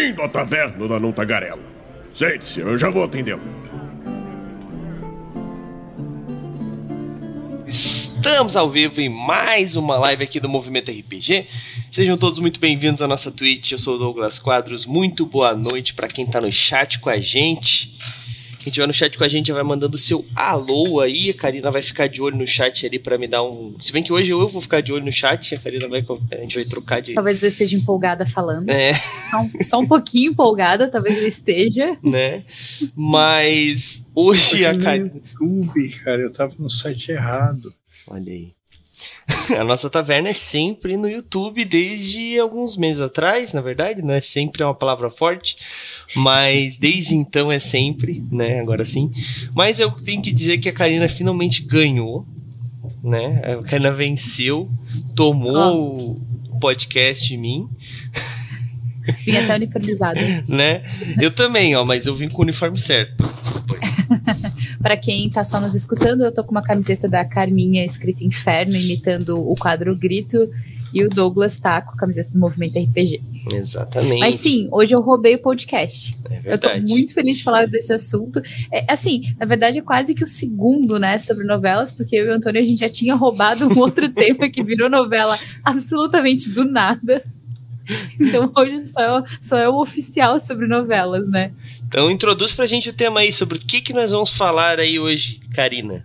Bem-vindo à taverna da Não Tagarela. Sente-se, eu já vou atendê-lo. Estamos ao vivo em mais uma live aqui do Movimento RPG. Sejam todos muito bem-vindos à nossa Twitch. Eu sou o Douglas Quadros. Muito boa noite para quem tá no chat com a gente. Quem tiver no chat com a gente já vai mandando o seu alô aí. A Karina vai ficar de olho no chat ali para me dar um. Se bem que hoje eu vou ficar de olho no chat, a Karina vai. A gente vai trocar de. Talvez eu esteja empolgada falando. É. Só um, só um pouquinho empolgada, talvez eu esteja. Né? Mas hoje a Karina. YouTube, cara, eu tava no site errado. Olha aí. A nossa taverna é sempre no YouTube desde alguns meses atrás, na verdade, não é sempre é uma palavra forte, mas desde então é sempre, né? Agora sim. Mas eu tenho que dizer que a Karina finalmente ganhou, né? A Karina venceu, tomou o podcast de mim. Vim até uniformizada. né? Eu também, ó, mas eu vim com o uniforme certo. Para quem tá só nos escutando, eu tô com uma camiseta da Carminha escrita Inferno, imitando o quadro Grito, e o Douglas tá com a camiseta do Movimento RPG. Exatamente. Mas sim, hoje eu roubei o podcast. É Eu tô verdade. muito feliz de falar desse assunto. É, assim, na verdade é quase que o segundo, né, sobre novelas, porque eu e o Antônio a gente já tinha roubado um outro tema que virou novela absolutamente do nada. Então hoje só é, o- só é o oficial sobre novelas, né? Então introduz pra gente o tema aí sobre o que, que nós vamos falar aí hoje, Karina.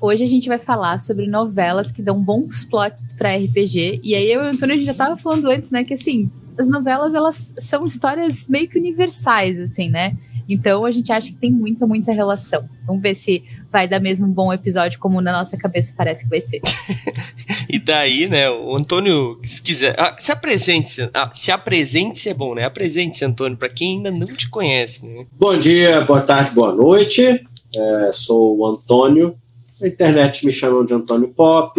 Hoje a gente vai falar sobre novelas que dão bons plots pra RPG. E aí eu e o Antônio a gente já tava falando antes, né, que assim, as novelas elas são histórias meio que universais, assim, né? Então a gente acha que tem muita, muita relação. Vamos ver se vai dar mesmo um bom episódio como na nossa cabeça parece que vai ser. E daí, né, o Antônio, se quiser. Ah, se apresente-se. Ah, se apresente-se é bom, né? Apresente-se, Antônio, pra quem ainda não te conhece, né? Bom dia, boa tarde, boa noite. É, sou o Antônio. Na internet me chamam de Antônio Pop.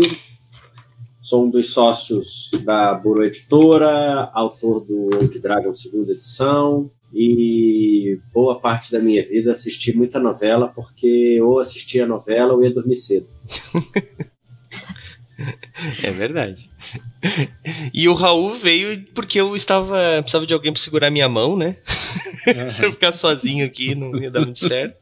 Sou um dos sócios da Buro Editora, autor do Old Dragon segunda edição. E boa parte da minha vida assisti muita novela, porque ou assistia novela ou ia dormir cedo. É verdade. E o Raul veio porque eu estava. Precisava de alguém pra segurar minha mão, né? Se eu ficar sozinho aqui, não ia dar muito certo.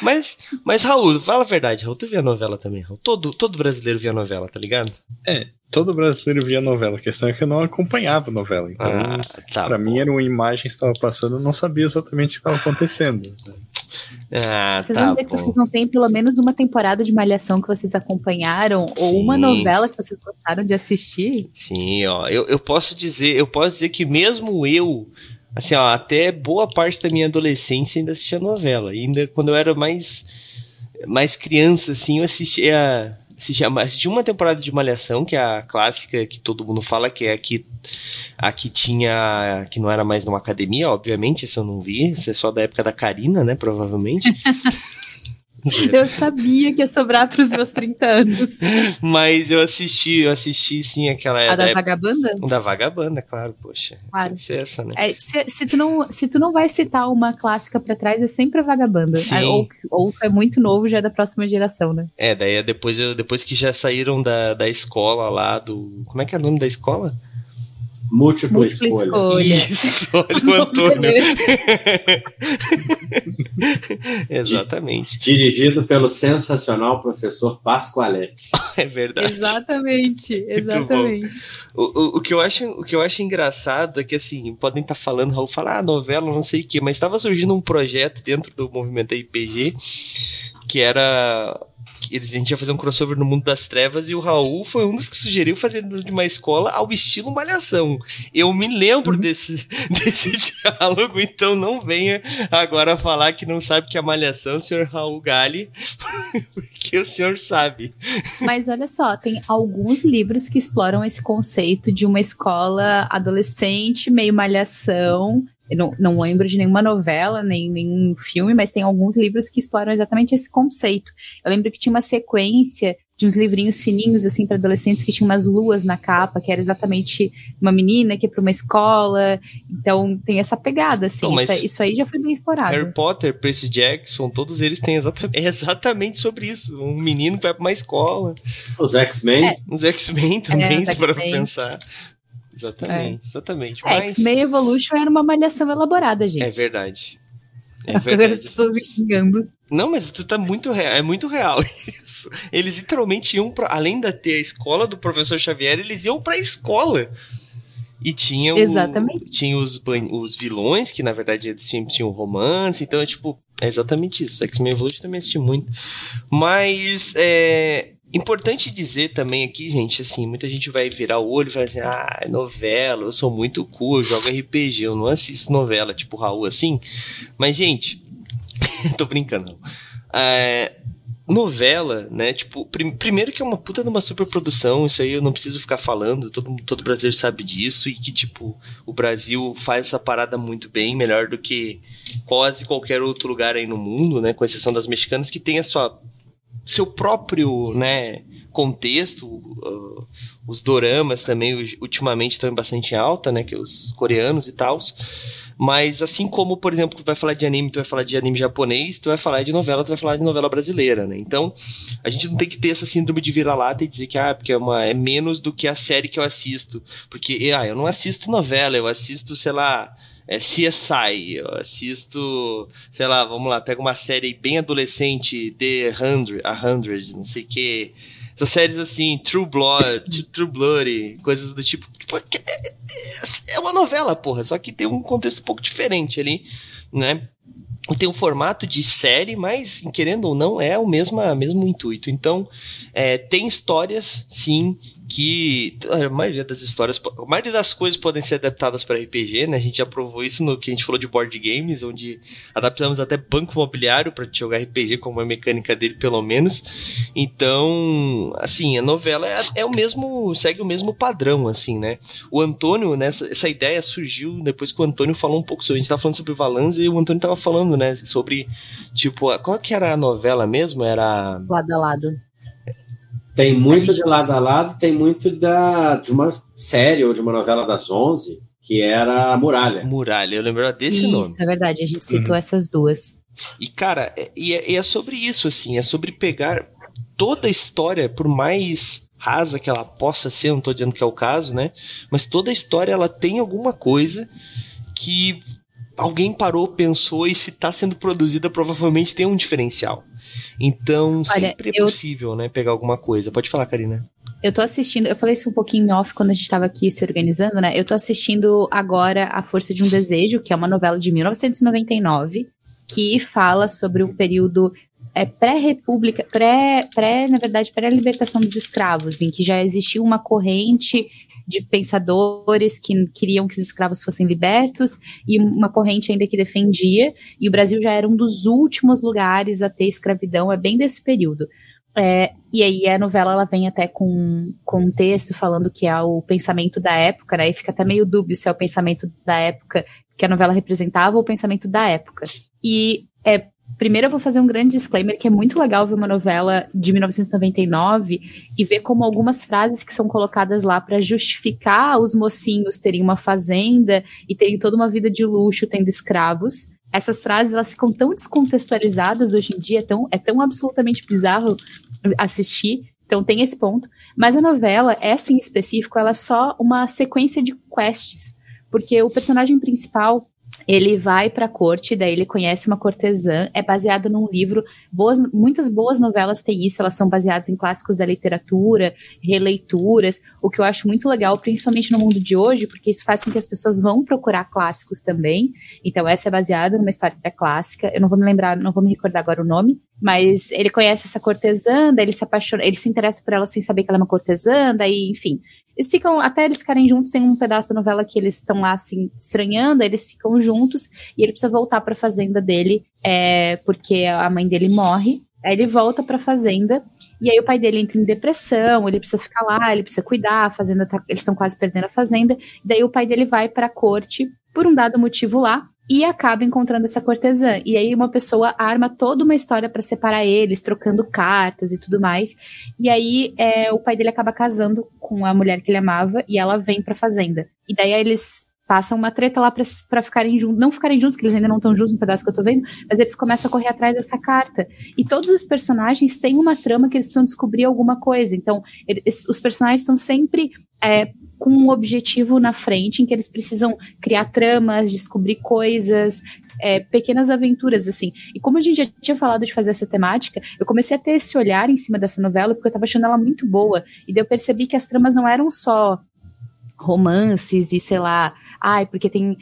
Mas, mas Raul, fala a verdade, Raul, tu via novela também, Raul. Todo, todo brasileiro via novela, tá ligado? Todo brasileiro via novela. A questão é que eu não acompanhava novela. Então, Ah, tá. pra bom. mim, era uma imagem que estava passando, eu não sabia exatamente o que estava acontecendo. Ah, Vocês tá vão dizer que bom. vocês não têm pelo menos uma temporada de Malhação que vocês acompanharam? Ou uma Sim. novela que vocês gostaram de assistir? Sim, ó, eu, eu posso dizer, eu posso dizer que mesmo eu, assim, ó, até boa parte da minha adolescência ainda assistia novela. Ainda quando eu era mais mais criança, assim, eu assistia assistia, assisti uma temporada de Malhação, que é a clássica que todo mundo fala que é a que a que tinha que não era mais numa academia, obviamente, essa eu não vi, isso é só da época da Karina, né, provavelmente. Eu sabia que ia sobrar pros meus 30 anos. Mas eu assisti, eu assisti sim aquela A da Vagabanda? da Vagabanda, claro, poxa. Claro. Ser essa, né? É, se, se tu não, se tu não vai citar uma clássica pra trás, é sempre a Vagabanda. Sim. Ah, Ou, ou é muito novo, já é da próxima geração, né? É, daí é depois, eu- depois que já saíram da, da escola lá, do. Como é que é o nome da escola? Múltipla, Múltipla escolha. escolha. Isso, olha o Antônio. Exatamente. Dirigido pelo sensacional professor Pascoaletti. É verdade. Exatamente, exatamente. O, o, o, que eu acho, o que eu acho engraçado é que, assim, podem estar falando, Raul fala, ah, novela, não sei o quê, mas estava surgindo um projeto dentro do movimento RPG que era. Que Eles, a gente ia fazer um crossover no mundo das trevas e o Raul foi um dos que sugeriu fazer de uma escola ao estilo Malhação. Eu me lembro desse, desse diálogo, então não venha agora falar que não sabe que é Malhação, senhor Raul Gali, porque o senhor sabe. Mas olha só, tem alguns livros que exploram esse conceito de uma escola adolescente, meio malhação. Eu não, não lembro de nenhuma novela, nem nenhum filme, mas tem alguns livros que exploram exatamente esse conceito. Eu lembro que tinha uma sequência de uns livrinhos fininhos, assim, para adolescentes, que tinha umas luas na capa, que era exatamente uma menina que ia pra uma escola. Então tem essa pegada, assim. Não, isso, aí- isso aí já foi bem explorado. Harry Potter, Percy Jackson, todos eles têm exatamente, é exatamente sobre isso. Um menino que vai pra uma escola. Os X-Men. É. Os X-Men também, os se para pensar. Exatamente, exatamente. É, Mas X-Men Evolution era uma malhação elaborada, gente. é verdade. É Agora as verdade. pessoas me xingando. Não, mas tu tá muito real, é muito real isso. Eles literalmente iam pra, além da ter a escola do professor Xavier, eles iam pra escola. E tinha, o- Exatamente. tinha os, os vilões, que na verdade eles sempre tinham romance, então é tipo, é exatamente isso. X-Men Evolution também assisti muito. Mas é importante dizer também aqui, gente, assim, muita gente vai virar o olho e falar assim: ah, novela, eu sou muito cool, eu jogo RPG, eu não assisto novela, tipo Raul assim. Mas, gente, tô brincando. É, novela, né? Tipo, prim- primeiro que é uma puta de uma superprodução, isso aí eu não preciso ficar falando, todo, todo brasileiro sabe disso, e que, tipo, o Brasil faz essa parada muito bem, melhor do que quase qualquer outro lugar aí no mundo, né? Com exceção das mexicanas, que tem a sua seu próprio, né, contexto, uh, os doramas também ultimamente estão bastante em alta, né, que os coreanos e tals. Mas assim como, por exemplo, tu vai falar de anime, tu vai falar de anime japonês, tu vai falar de novela, tu vai falar de novela brasileira, né? Então, a gente não tem que ter essa síndrome de vira-lata e dizer que ah, porque é uma é menos do que a série que eu assisto, porque ah, eu não assisto novela, eu assisto, sei lá, é CSI, eu assisto, sei lá, vamos lá, pega uma série bem adolescente, The Hundred, a Hundred, não sei o que. Essas séries assim, True Blood, True Blood, coisas do tipo. tipo, é, é- é uma novela, porra, só que tem um contexto um pouco diferente ali, né? Tem um formato de série, mas, querendo ou não, é o mesmo, mesmo intuito. Então, é, tem histórias, sim, que a maioria das histórias, a maioria das coisas podem ser adaptadas para RPG, né? A gente já provou isso no que a gente falou de board games, onde adaptamos até banco imobiliário para jogar RPG como a mecânica dele, pelo menos. Então, assim, a novela é, é o mesmo, segue o mesmo padrão, assim, né? O Antônio, nessa essa ideia surgiu depois que o Antônio falou um pouco sobre, a gente tava falando sobre Valanza e o Antônio tava falando, né, sobre tipo, qual que era a novela mesmo? Era Lado a lado. Tem muito de lado a lado, tem muito da, de uma série ou de uma novela das 11, que era a Muralha. Muralha, eu lembrava desse isso, nome. é verdade. A gente citou essas duas. E, cara, é- e é, é sobre isso, assim, é sobre pegar toda a história, por mais rasa que ela possa ser, não tô dizendo que é o caso, né? Mas toda a história, ela tem alguma coisa que alguém parou, pensou, e se tá sendo produzida, provavelmente tem um diferencial. Então, Olha, sempre é eu- possível, né, pegar alguma coisa. Pode falar, Karina. Eu tô assistindo, eu falei isso um pouquinho off quando a gente tava aqui se organizando, né? Eu tô assistindo agora A Força de um Desejo, que é uma novela de 1999, que fala sobre o período é, pré-república, pré, pré, na verdade, pré-libertação dos escravos, em que já existia uma corrente de pensadores que queriam que os escravos fossem libertos e uma corrente ainda que defendia, e o Brasil já era um dos últimos lugares a ter escravidão, é bem desse período. É, e aí a novela ela vem até com, com um texto falando que é o pensamento da época, né? E fica até meio dúbio se é o pensamento da época que a novela representava ou o pensamento da época. E é, primeiro eu vou fazer um grande disclaimer que é muito legal ver uma novela de 1999 e ver como algumas frases que são colocadas lá para justificar os mocinhos terem uma fazenda e terem toda uma vida de luxo tendo escravos. Essas frases elas ficam tão descontextualizadas hoje em dia, é tão, é tão absolutamente bizarro assistir. Então tem esse ponto. Mas a novela, essa em específico, ela é só uma sequência de quests. Porque o personagem principal, ele vai pra corte, daí ele conhece uma cortesã, é baseado num livro. Boas, muitas boas novelas têm isso, elas são baseadas em clássicos da literatura, releituras, o que eu acho muito legal, principalmente no mundo de hoje, porque isso faz com que as pessoas vão procurar clássicos também. Então, essa é baseada numa história clássica. Eu não vou me lembrar, não vou me recordar agora o nome, mas ele conhece essa cortesã, daí ele se apaixona, ele se interessa por ela sem saber que ela é uma cortesã, daí, enfim. Eles ficam, até eles ficarem juntos, tem um pedaço da novela que eles estão lá, assim, estranhando, eles ficam juntos, e ele precisa voltar pra fazenda dele, é, porque a mãe dele morre. Aí ele volta pra fazenda, e aí o pai dele entra em depressão, ele precisa ficar lá, ele precisa cuidar, a fazenda tá, eles estão quase perdendo a fazenda. Daí o pai dele vai pra corte, por um dado motivo lá, e acaba encontrando essa cortesã. E aí uma pessoa arma toda uma história para separar eles, trocando cartas e tudo mais. E aí é, o pai dele acaba casando com a mulher que ele amava e ela vem pra fazenda. E daí eles passam uma treta lá pra ficarem juntos, não ficarem juntos, que eles ainda não estão juntos no pedaço que eu tô vendo, mas eles começam a correr atrás dessa carta. E todos os personagens têm uma trama que eles precisam descobrir alguma coisa. Então, eles, os personagens estão sempre é, com um objetivo na frente em que eles precisam criar tramas, descobrir coisas, é, pequenas aventuras, assim. E como a gente já tinha falado de fazer essa temática, eu comecei a ter esse olhar em cima dessa novela, porque eu tava achando ela muito boa. E daí eu percebi que as tramas não eram só romances e sei lá, ai, porque tem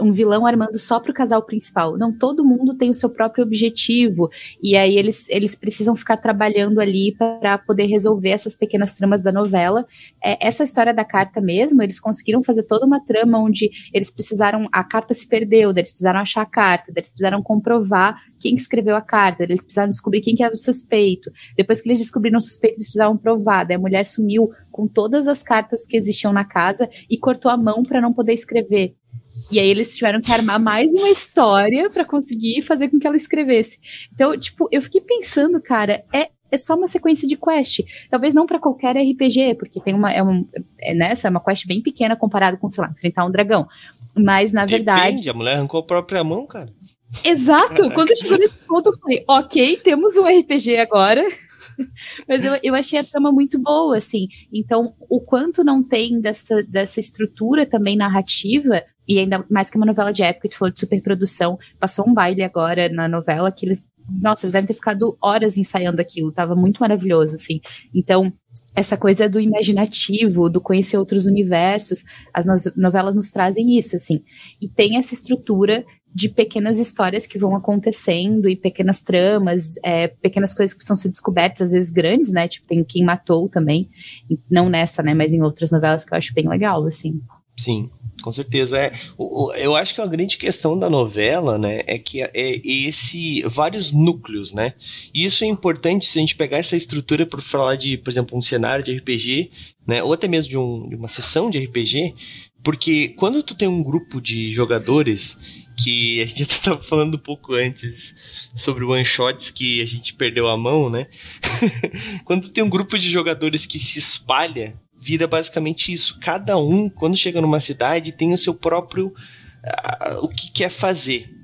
um vilão armando só pro casal principal. Não, todo mundo tem o seu próprio objetivo e aí eles, eles precisam ficar trabalhando ali para poder resolver essas pequenas tramas da novela. É, essa história da carta mesmo, eles conseguiram fazer toda uma trama onde eles precisaram, a carta se perdeu, eles precisaram achar a carta, eles precisaram comprovar quem escreveu a carta, eles precisaram descobrir quem que era o suspeito. Depois que eles descobriram o suspeito, eles precisavam provar. Daí a mulher sumiu com todas as cartas que existiam na casa e cortou a mão para não poder escrever. E aí eles tiveram que armar mais uma história para conseguir fazer com que ela escrevesse. Então, tipo, eu fiquei pensando, cara, é é só uma sequência de quest. Talvez não para qualquer RPG, porque tem uma é, um, é nessa é uma quest bem pequena comparado com, sei lá, enfrentar um dragão. Mas na Depende, verdade, a mulher arrancou a própria mão, cara. Exato! Quando chegou nesse ponto, eu falei, ok, temos um RPG agora. Mas eu, eu achei a trama muito boa, assim. Então, o quanto não tem dessa, dessa estrutura também narrativa, e ainda mais que uma novela de época, tu falou de superprodução, passou um baile agora na novela que eles. Nossa, eles devem ter ficado horas ensaiando aquilo, tava muito maravilhoso, assim. Então, essa coisa do imaginativo, do conhecer outros universos, as novelas nos trazem isso, assim. E tem essa estrutura de pequenas histórias que vão acontecendo e pequenas tramas, é, pequenas coisas que precisam ser descobertas, às vezes grandes, né? Tipo, tem quem matou também, não nessa, né? Mas em outras novelas que eu acho bem legal, assim. Sim, com certeza. É, eu acho que a grande questão da novela, né, é que é esse vários núcleos, né? E isso é importante se a gente pegar essa estrutura para falar de, por exemplo, um cenário de RPG, né, ou até mesmo de, um, de uma sessão de RPG, porque quando tu tem um grupo de jogadores que a gente já estava falando um pouco antes sobre one shots que a gente perdeu a mão, né? quando tu tem um grupo de jogadores que se espalha, vira basicamente isso. Cada um, quando chega numa cidade, tem o seu próprio uh, o que quer fazer.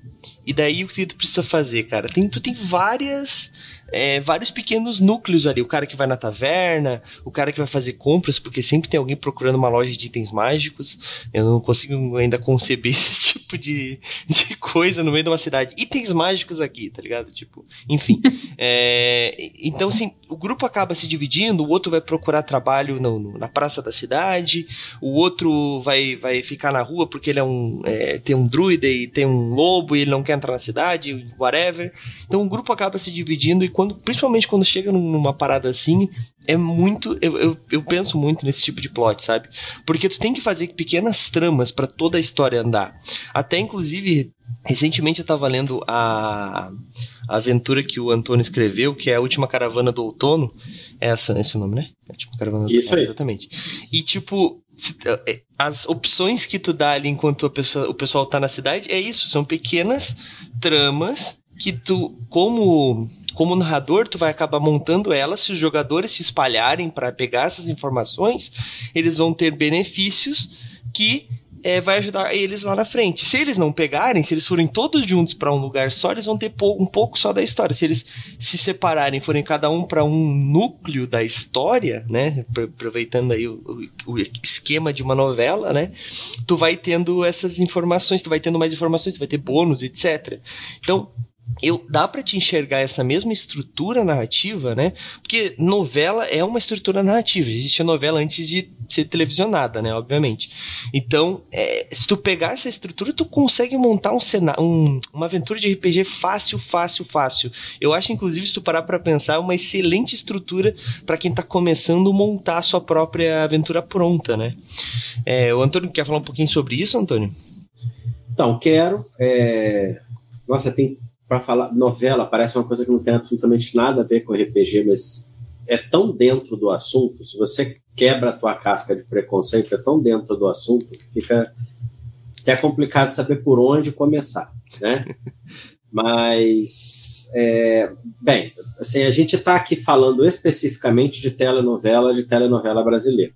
E daí o que tu precisa fazer, cara? Tem, tu tem várias é, vários pequenos núcleos ali. O cara que vai na taverna, o cara que vai fazer compras, porque sempre tem alguém procurando uma loja de itens mágicos. Eu não consigo ainda conceber esse tipo de, de coisa no meio de uma cidade. Itens mágicos aqui, tá ligado? Tipo, enfim. é, então, assim, o grupo acaba se dividindo, o outro vai procurar trabalho no, na praça da cidade, o outro vai, vai ficar na rua porque ele é um. É, tem um druida e tem um lobo e ele não quer entrar na cidade, whatever. Então o grupo acaba se dividindo e quando, principalmente quando chega numa parada assim, é muito. Eu, eu, eu, penso muito nesse tipo de plot, sabe? Porque tu tem que fazer pequenas tramas para toda a história andar. Até, inclusive, recentemente eu tava lendo a, a aventura que o Antônio escreveu, que é a última caravana do outono. É essa, esse é o nome, né? A última caravana do Isso aí. Exatamente. E, tipo, é, as opções que tu dá ali enquanto pessoa, o pessoal tá na cidade é isso, são pequenas tramas que tu, como como narrador, tu vai acabar montando ela. Se os jogadores se espalharem para pegar essas informações, eles vão ter benefícios que é, vai ajudar eles lá na frente. Se eles não pegarem, se eles forem todos juntos para um lugar só, eles vão ter um pouco só da história. Se eles se separarem, forem cada um para um núcleo da história, né, aproveitando aí o, o, esquema de uma novela, né, tu vai tendo essas informações, tu vai tendo mais informações, tu vai ter bônus, etc. Então, eu dá para te enxergar essa mesma estrutura narrativa, né? Porque novela é uma estrutura narrativa. Existia novela antes de ser televisionada, né? Obviamente. Então, é, se tu pegar essa estrutura, tu consegue montar um cenário, um, uma aventura de RPG fácil, fácil, fácil. Eu acho, inclusive, se tu parar para pensar, uma excelente estrutura para quem tá começando a montar a sua própria aventura pronta, né? É, o Antônio quer falar um pouquinho sobre isso, Antônio? Então, quero. É... Nossa, tem para falar novela parece uma coisa que não tem absolutamente nada a ver com RPG, mas é tão dentro do assunto. Se você quebra a tua casca de preconceito, é tão dentro do assunto que fica até complicado saber por onde começar, né? Mas, é, bem, assim, a gente está aqui falando especificamente de telenovela, de telenovela brasileira,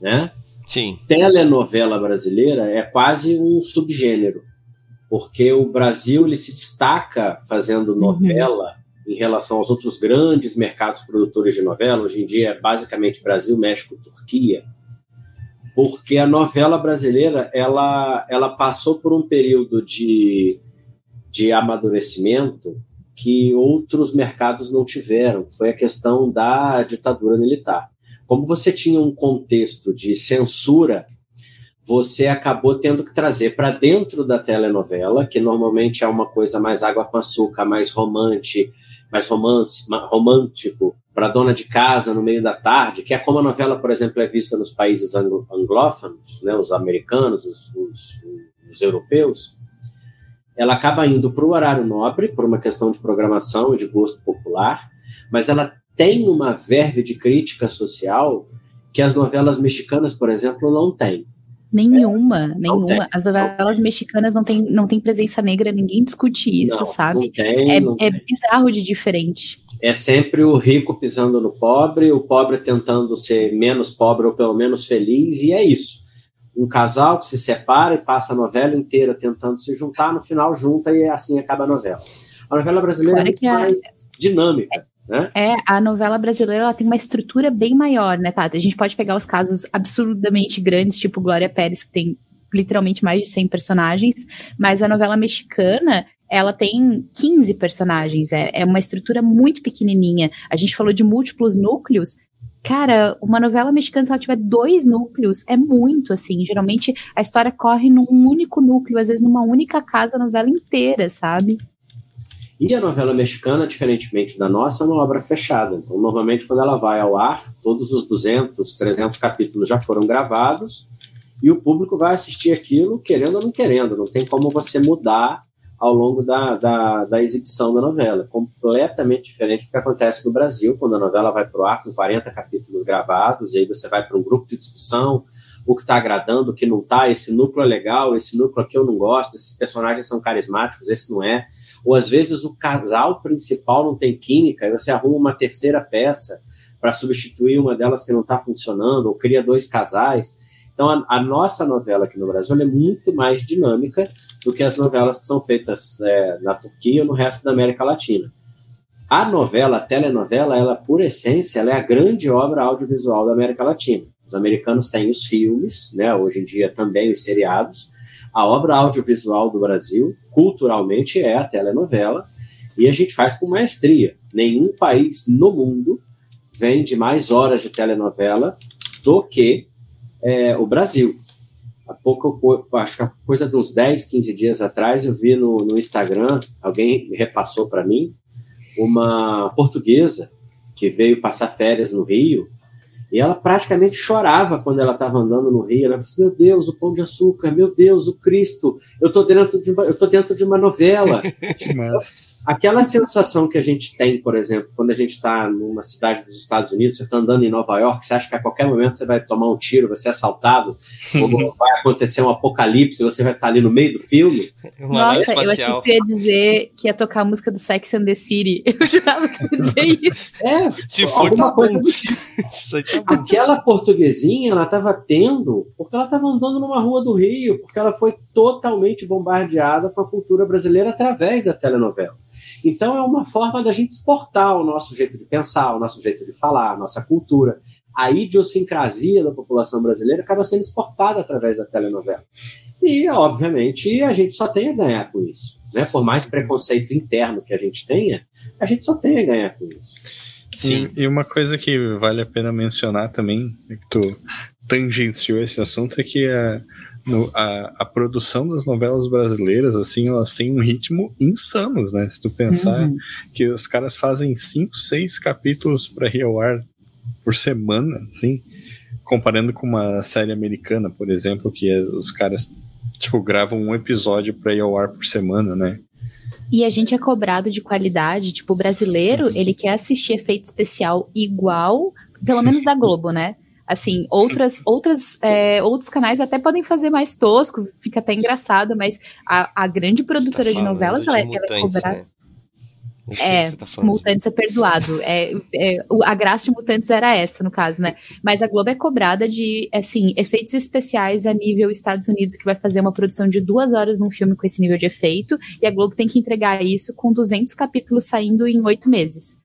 né? Sim. Telenovela brasileira é quase um subgênero porque o Brasil ele se destaca fazendo uhum. novela uhum. em relação aos outros grandes mercados produtores de novela. Hoje em dia é basicamente Brasil, México, Turquia, porque a novela brasileira ela, ela passou por um período de, de amadurecimento que outros mercados não tiveram. Foi a questão da ditadura militar. Como você tinha um contexto de censura, você acabou tendo que trazer para dentro da telenovela, que normalmente é uma coisa mais água com açúcar, mais romântico, mais romance, romântico, para dona de casa no meio da tarde, que é como a novela, por exemplo, é vista nos países anglófonos, né, os americanos, os, os, os europeus, ela acaba indo para o horário nobre, por uma questão de programação e de gosto popular, mas ela tem uma verve de crítica social que as novelas mexicanas, por exemplo, não têm. Nenhuma, é, nenhuma. Tem, As novelas mexicanas não tem, não tem presença negra, ninguém discute isso, não, sabe? Não tem, é, é bizarro de diferente. É sempre o rico pisando no pobre, o pobre tentando ser menos pobre ou pelo menos feliz, e é isso. Um casal que se separa e passa a novela inteira tentando se juntar, no final junta e assim acaba a novela. A novela brasileira Fora é muito mais dinâmica. É, a novela brasileira ela tem uma estrutura bem maior, né, Tata? A gente pode pegar os casos absurdamente grandes, tipo Glória Pérez, que tem literalmente mais de 100 personagens, mas a novela mexicana, ela tem 15 personagens, é, é uma estrutura muito pequenininha. A gente falou de múltiplos núcleos, Cara, uma novela mexicana, se ela tiver dois núcleos, é muito, assim. Geralmente a história corre num único núcleo, às vezes numa única casa, a novela inteira, sabe? E a novela mexicana, diferentemente da nossa, é uma obra fechada. Então, normalmente, quando ela vai ao ar, todos os 200, 300 capítulos já foram gravados e o público vai assistir aquilo querendo ou não querendo. Não tem como você mudar ao longo da, da, da exibição da novela. Completamente diferente do que acontece no Brasil, quando a novela vai para o ar com 40 capítulos gravados, e aí você vai para um grupo de discussão, o que está agradando, o que não está, esse núcleo é legal, esse núcleo aqui eu não gosto, esses personagens são carismáticos, esse não é. Ou às vezes o casal principal não tem química, e você arruma uma terceira peça para substituir uma delas que não está funcionando, ou cria dois casais. Então, a, a, nossa novela aqui no Brasil é muito mais dinâmica do que as novelas que são feitas é, na Turquia ou no resto da América Latina. A novela, a telenovela, ela, por essência, ela é a grande obra audiovisual da América Latina. Os americanos têm os filmes, né, hoje em dia também os seriados, a obra audiovisual do Brasil, culturalmente, é a telenovela, e a gente faz com maestria. Nenhum país no mundo vende mais horas de telenovela do que é, o Brasil. Há pouco, acho que a coisa de uns 10, 15 dias atrás, eu vi no, no Instagram, alguém repassou para mim, uma portuguesa que veio passar férias no Rio e ela praticamente chorava quando ela estava andando no rio. Ela falou assim, meu Deus, o pão de açúcar, meu Deus, o Cristo, eu estou dentro de uma, eu dentro de uma novela. que massa. Aquela sensação que a gente tem, por exemplo, quando a gente está numa cidade dos Estados Unidos, você está andando em Nova York, você acha que a qualquer momento você vai tomar um tiro, vai ser assaltado, ou vai acontecer um apocalipse, você vai estar ali no meio do filme. Uma Nossa, eu achei que ia dizer que ia tocar a música do Sex and the City. Eu jurava que ia dizer isso. É, Se for, alguma tá coisa do tipo. Isso aí tá bom. Aquela portuguesinha, ela estava tendo, porque ela estava andando numa rua do Rio, porque ela foi totalmente bombardeada com a cultura brasileira através da telenovela. Então é uma forma da gente exportar o nosso jeito de pensar, o nosso jeito de falar, a nossa cultura. A idiosincrasia da população brasileira acaba sendo exportada através da telenovela. E, obviamente, a gente só tem a ganhar com isso. Né? Por mais preconceito interno que a gente tenha, a gente só tem a ganhar com isso. Sim. E, e uma coisa que vale a pena mencionar também, é que tu tangenciou esse assunto, é que a, no- a, a produção das novelas brasileiras, assim, elas têm um ritmo insano, né? Se tu pensar Uhum. que os caras fazem cinco, seis capítulos para ar por semana, assim, comparando com uma série americana, por exemplo, que é- os caras, tipo, gravam um episódio para ir ao ar por semana, né? E a gente é cobrado de qualidade, tipo, o brasileiro, ele quer assistir efeito especial igual, pelo menos da Globo, né? Assim, outras, outras, é, outros canais até podem fazer mais tosco, fica até engraçado, mas a, a grande produtora de Tá falando novelas, ela, é- de ela é Mutantes, cobrada. né? É, tá. Mutantes é perdoado. É, é, a graça de Mutantes era essa, no caso, né? Mas a Globo é cobrada de, assim, efeitos especiais a nível Estados Unidos, que vai fazer uma produção de duas horas num filme com esse nível de efeito, e a Globo tem que entregar isso com 200 capítulos saindo em oito meses.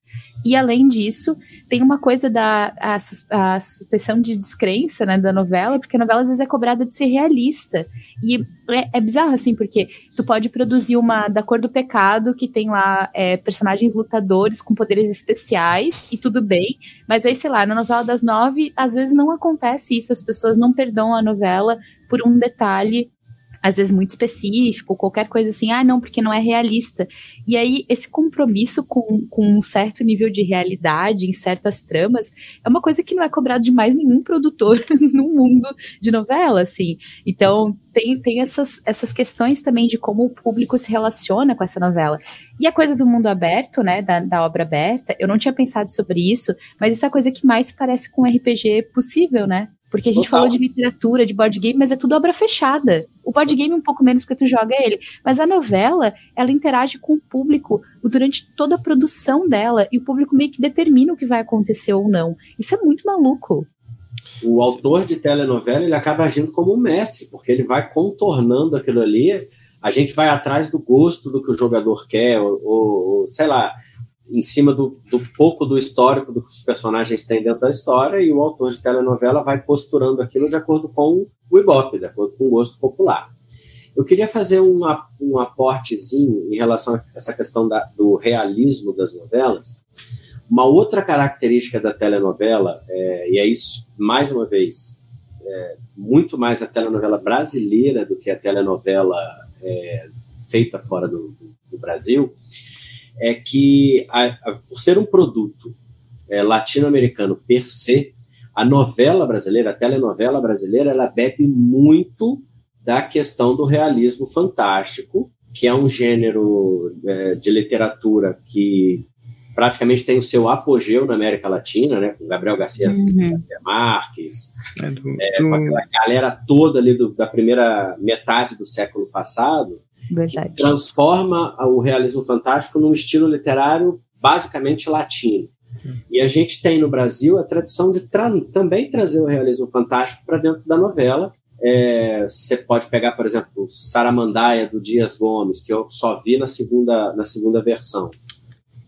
E além disso, tem uma coisa da a, a suspensão de descrença né, da novela, porque a novela às vezes é cobrada de ser realista. E é, é, bizarro, assim, porque tu pode produzir uma da cor do pecado, que tem lá é, personagens lutadores com poderes especiais, e tudo bem. Mas aí, sei lá, na novela das nove, às vezes não acontece isso, as pessoas não perdoam a novela por um detalhe às vezes muito específico, qualquer coisa assim, ah, não, porque não é realista. E aí, esse compromisso com, com um certo nível de realidade em certas tramas é uma coisa que não é cobrado de mais nenhum produtor no mundo de novela, assim. Então, tem, tem essas, essas questões também de como o público se relaciona com essa novela. E a coisa do mundo aberto, né, da, da obra aberta, eu não tinha pensado sobre isso, mas isso é a coisa que mais parece com um RPG possível, né? Porque a gente Total. falou de literatura, de board game, mas é tudo obra fechada. O board game um pouco menos porque tu joga ele. Mas a novela, ela interage com o público durante toda a produção dela. E o público meio que determina o que vai acontecer ou não. Isso é muito maluco. O autor de telenovela, ele acaba agindo como um mestre, porque ele vai contornando aquilo ali. A gente vai atrás do gosto do que o jogador quer, ou, ou sei lá, em cima do, do, pouco do histórico do que os personagens têm dentro da história e o autor de telenovela vai posturando aquilo de acordo com o Ibope, de acordo com o gosto popular. Eu queria fazer um, um aportezinho em relação a essa questão da, do realismo das novelas. Uma outra característica da telenovela, é, e é isso, mais uma vez, é, muito mais a telenovela brasileira do que a telenovela é, feita fora do, do Brasil, é que, a, a, por ser um produto é, latino-americano per se, a novela brasileira, a telenovela brasileira, ela bebe muito da questão do realismo fantástico, que é um gênero é, de literatura que praticamente tem o seu apogeu na América Latina, né, com Gabriel Garcia, uhum. Marques, é do, é, com aquela galera toda ali do, da primeira metade do século passado, Verdade. transforma o realismo fantástico num estilo literário basicamente latino. E a gente tem no Brasil a tradição de tra também trazer o realismo fantástico para dentro da novela. É, você pode pegar, por exemplo, Saramandaia do Dias Gomes, que eu só vi na segunda, na segunda versão.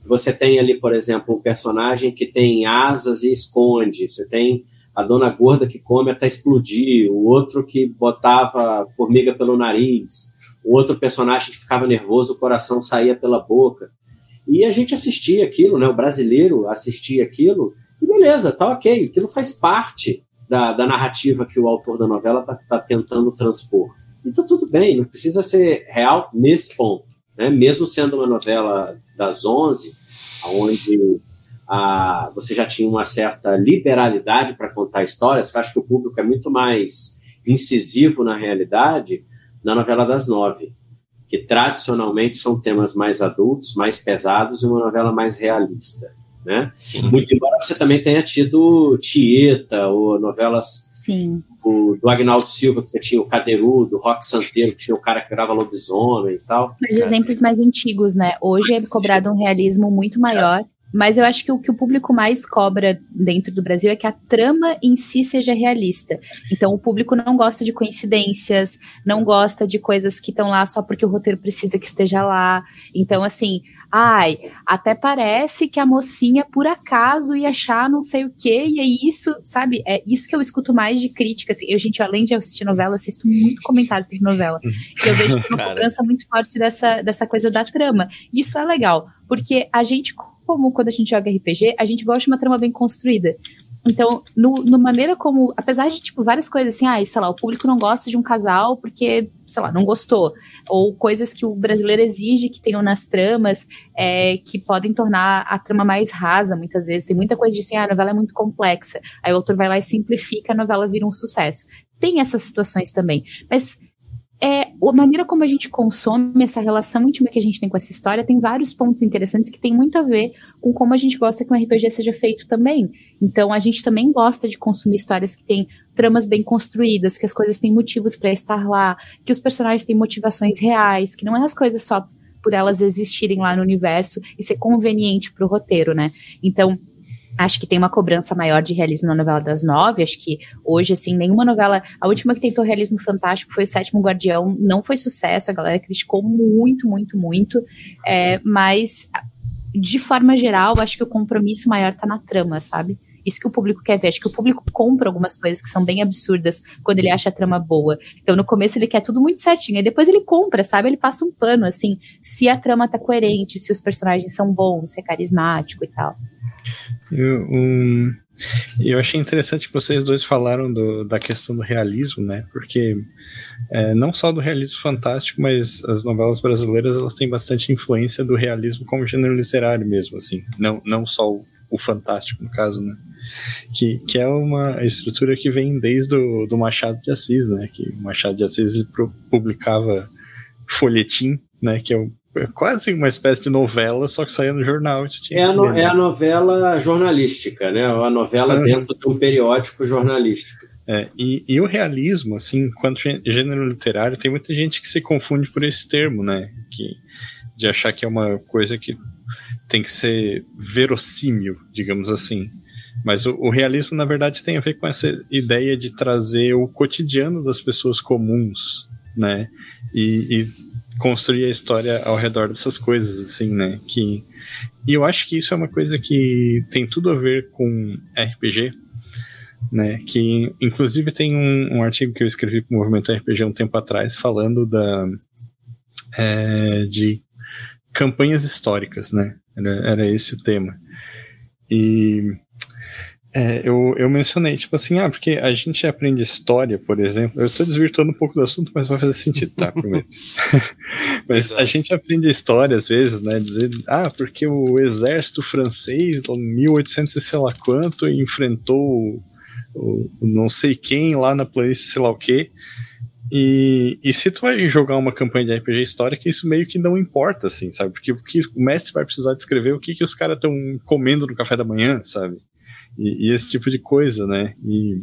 Você tem ali, por exemplo, um personagem que tem asas e esconde. Você tem a dona gorda que come até explodir, o outro que botava formiga pelo nariz o outro personagem que ficava nervoso, o coração saía pela boca. E a gente assistia aquilo, né? O brasileiro assistia aquilo, e beleza, tá ok, aquilo faz parte da, da narrativa que o autor da novela está tá tentando transpor. Então tudo bem, não precisa ser real nesse ponto. Né? Mesmo sendo uma novela das 11, onde a, você já tinha uma certa liberalidade para contar histórias, eu acho que o público é muito mais incisivo na realidade, na novela das nove, que tradicionalmente são temas mais adultos, mais pesados e uma novela mais realista. Né? Muito embora você também tenha tido Tieta, ou novelas Sim. O, do Agnaldo Silva, que você tinha o Cadeirudo, do Rock Santeiro, que tinha o cara que grava lobisomem e tal. Mas exemplos mais antigos, né? Hoje é cobrado um realismo muito maior. Mas eu acho que o que o público mais cobra dentro do Brasil é que a trama em si seja realista. Então o público não gosta de coincidências, não gosta de coisas que estão lá só porque o roteiro precisa que esteja lá. Então, assim, ai, até parece que a mocinha por acaso ia achar não sei o quê, e é isso, sabe? É isso que eu escuto mais de críticas. Assim, eu, gente, além de assistir novela, assisto muito comentários de novela. E eu vejo uma cobrança muito forte dessa, dessa coisa da trama. Isso é legal, porque a gente como quando a gente joga RPG, a gente gosta de uma trama bem construída. Então, no, no, maneira como, apesar de, tipo, várias coisas assim, ah, sei lá, o público não gosta de um casal porque, sei lá, não gostou. Ou coisas que o brasileiro exige que tenham nas tramas, é, que podem tornar a trama mais rasa, muitas vezes. Tem muita coisa de assim, ah, a novela é muito complexa. Aí o autor vai lá e simplifica, a novela vira um sucesso. Tem essas situações também. Mas é, a maneira como a gente consome essa relação íntima que a gente tem com essa história tem vários pontos interessantes que tem muito a ver com como a gente gosta que um RPG seja feito também. Então a gente também gosta de consumir histórias que têm tramas bem construídas, que as coisas têm motivos para estar lá, que os personagens têm motivações reais, que não é as coisas só por elas existirem lá no universo e ser conveniente para o roteiro, né? Então Acho que tem uma cobrança maior de realismo na novela das nove. Acho que hoje, assim, nenhuma novela. A última que tentou realismo fantástico foi o Sétimo Guardião. Não foi sucesso, a galera criticou muito, muito, muito. É, mas de forma geral, acho que o compromisso maior tá na trama, sabe? Isso que o público quer ver. Acho que o público compra algumas coisas que são bem absurdas quando ele acha a trama boa. Então, no começo, ele quer tudo muito certinho. E depois ele compra, sabe? Ele passa um pano, assim, se a trama tá coerente, se os personagens são bons, se é carismático e tal. Eu, um, eu achei interessante que vocês dois falaram do, da questão do realismo, né? Porque é, não só do realismo fantástico, mas as novelas brasileiras elas têm bastante influência do realismo como gênero literário mesmo, assim. Não, não só o, o fantástico, no caso, né? Que, que é uma estrutura que vem desde o do Machado de Assis, né? Que o Machado de Assis ele publicava folhetim, né? Que é o quase uma espécie de novela, só que saía no jornal. É a, no, é a novela jornalística, né? A novela dentro de um periódico jornalístico. É, e, e, o realismo, assim, quanto gênero literário, tem muita gente que se confunde por esse termo, né? Que, de achar que é uma coisa que tem que ser verossímil, digamos assim. Mas o, o, realismo, na verdade, tem a ver com essa ideia de trazer o cotidiano das pessoas comuns, né? E, e construir a história ao redor dessas coisas, assim, né? Que, e eu acho que isso é uma coisa que tem tudo a ver com RPG, né? Que inclusive tem um, um artigo que eu escrevi para o Movimento RPG um tempo atrás falando da é, de campanhas históricas, né? Era, era esse o tema. E é, eu, eu mencionei, tipo assim, ah, porque a gente aprende história, por exemplo. Eu estou desvirtuando um pouco do assunto, mas vai fazer sentido, tá? Prometo. mas Exato. a gente aprende história às vezes, né? Dizer, ah, porque o exército francês, em 1800 e sei lá quanto, enfrentou o, o, não sei quem lá na planície, sei lá o quê. E, e se tu vai jogar uma campanha de RPG histórica, isso meio que não importa, assim, sabe? Porque o que o mestre vai precisar descrever o que, que os caras estão comendo no café da manhã, sabe? E, e esse tipo de coisa, né? E,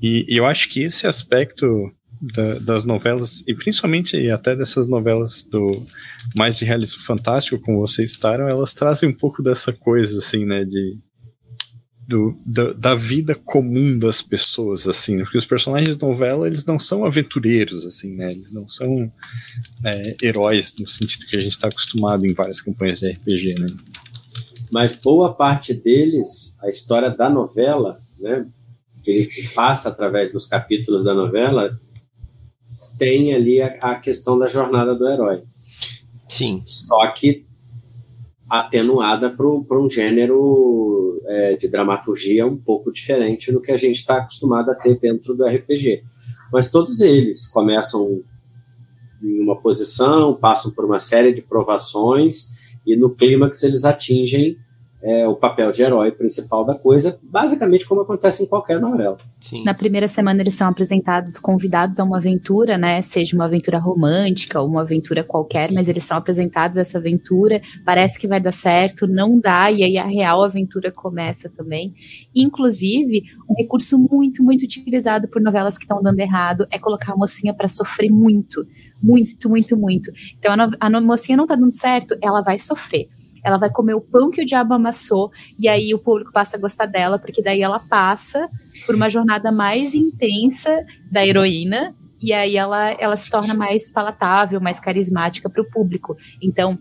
e, eu acho que esse aspecto da, das novelas, e principalmente até dessas novelas do mais de realismo fantástico, como vocês citaram, elas trazem um pouco dessa coisa, assim, né? De, do, da, da, vida comum das pessoas, assim, né? porque os personagens de novela, eles não são aventureiros, assim, né, eles não são é, heróis no sentido que a gente está acostumado em várias campanhas de RPG, né mas boa parte deles, a história da novela, né, que passa através dos capítulos da novela, tem ali a, a questão da jornada do herói. Sim. Só que atenuada para um gênero é, de dramaturgia um pouco diferente do que a gente está acostumado a ter dentro do RPG. Mas todos eles começam em uma posição, passam por uma série de provações e no clímax eles atingem é, o papel de herói principal da coisa, basicamente como acontece em qualquer novela. Sim. Na primeira semana eles são apresentados, convidados a uma aventura, né? Seja uma aventura romântica ou uma aventura qualquer, mas eles são apresentados a essa aventura, parece que vai dar certo, não dá, e aí a real aventura começa também. Inclusive, um recurso muito, muito utilizado por novelas que estão dando errado é colocar a mocinha para sofrer muito muito, muito, muito. Então a, a mocinha não tá dando certo, ela vai sofrer. Ela vai comer o pão que o diabo amassou, e aí o público passa a gostar dela, porque daí ela passa por uma jornada mais intensa da heroína, e aí ela, ela se torna mais palatável, mais carismática para o público. Então,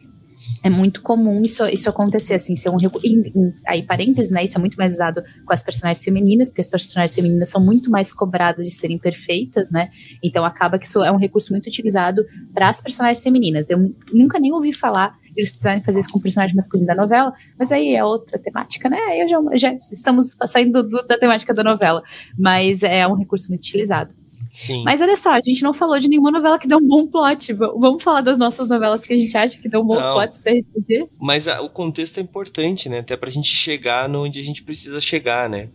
é muito comum isso, isso acontecer, assim, ser um em, em, aí parênteses, né, isso é muito mais usado com as personagens femininas, porque as personagens femininas são muito mais cobradas de serem perfeitas, né, então acaba que isso é um recurso muito utilizado para as personagens femininas. Eu nunca nem ouvi falar eles precisarem fazer isso com o personagem masculino da novela, mas aí é outra temática, né, aí já, já estamos saindo do, da temática da novela, mas é um recurso muito utilizado. Sim. Mas olha só, a gente não falou de nenhuma novela que deu um bom plot. Vamos falar das nossas novelas que a gente acha que dão bons não, plots pra RPG? Mas a, o contexto é importante, né? Até pra gente chegar onde a gente precisa chegar, né?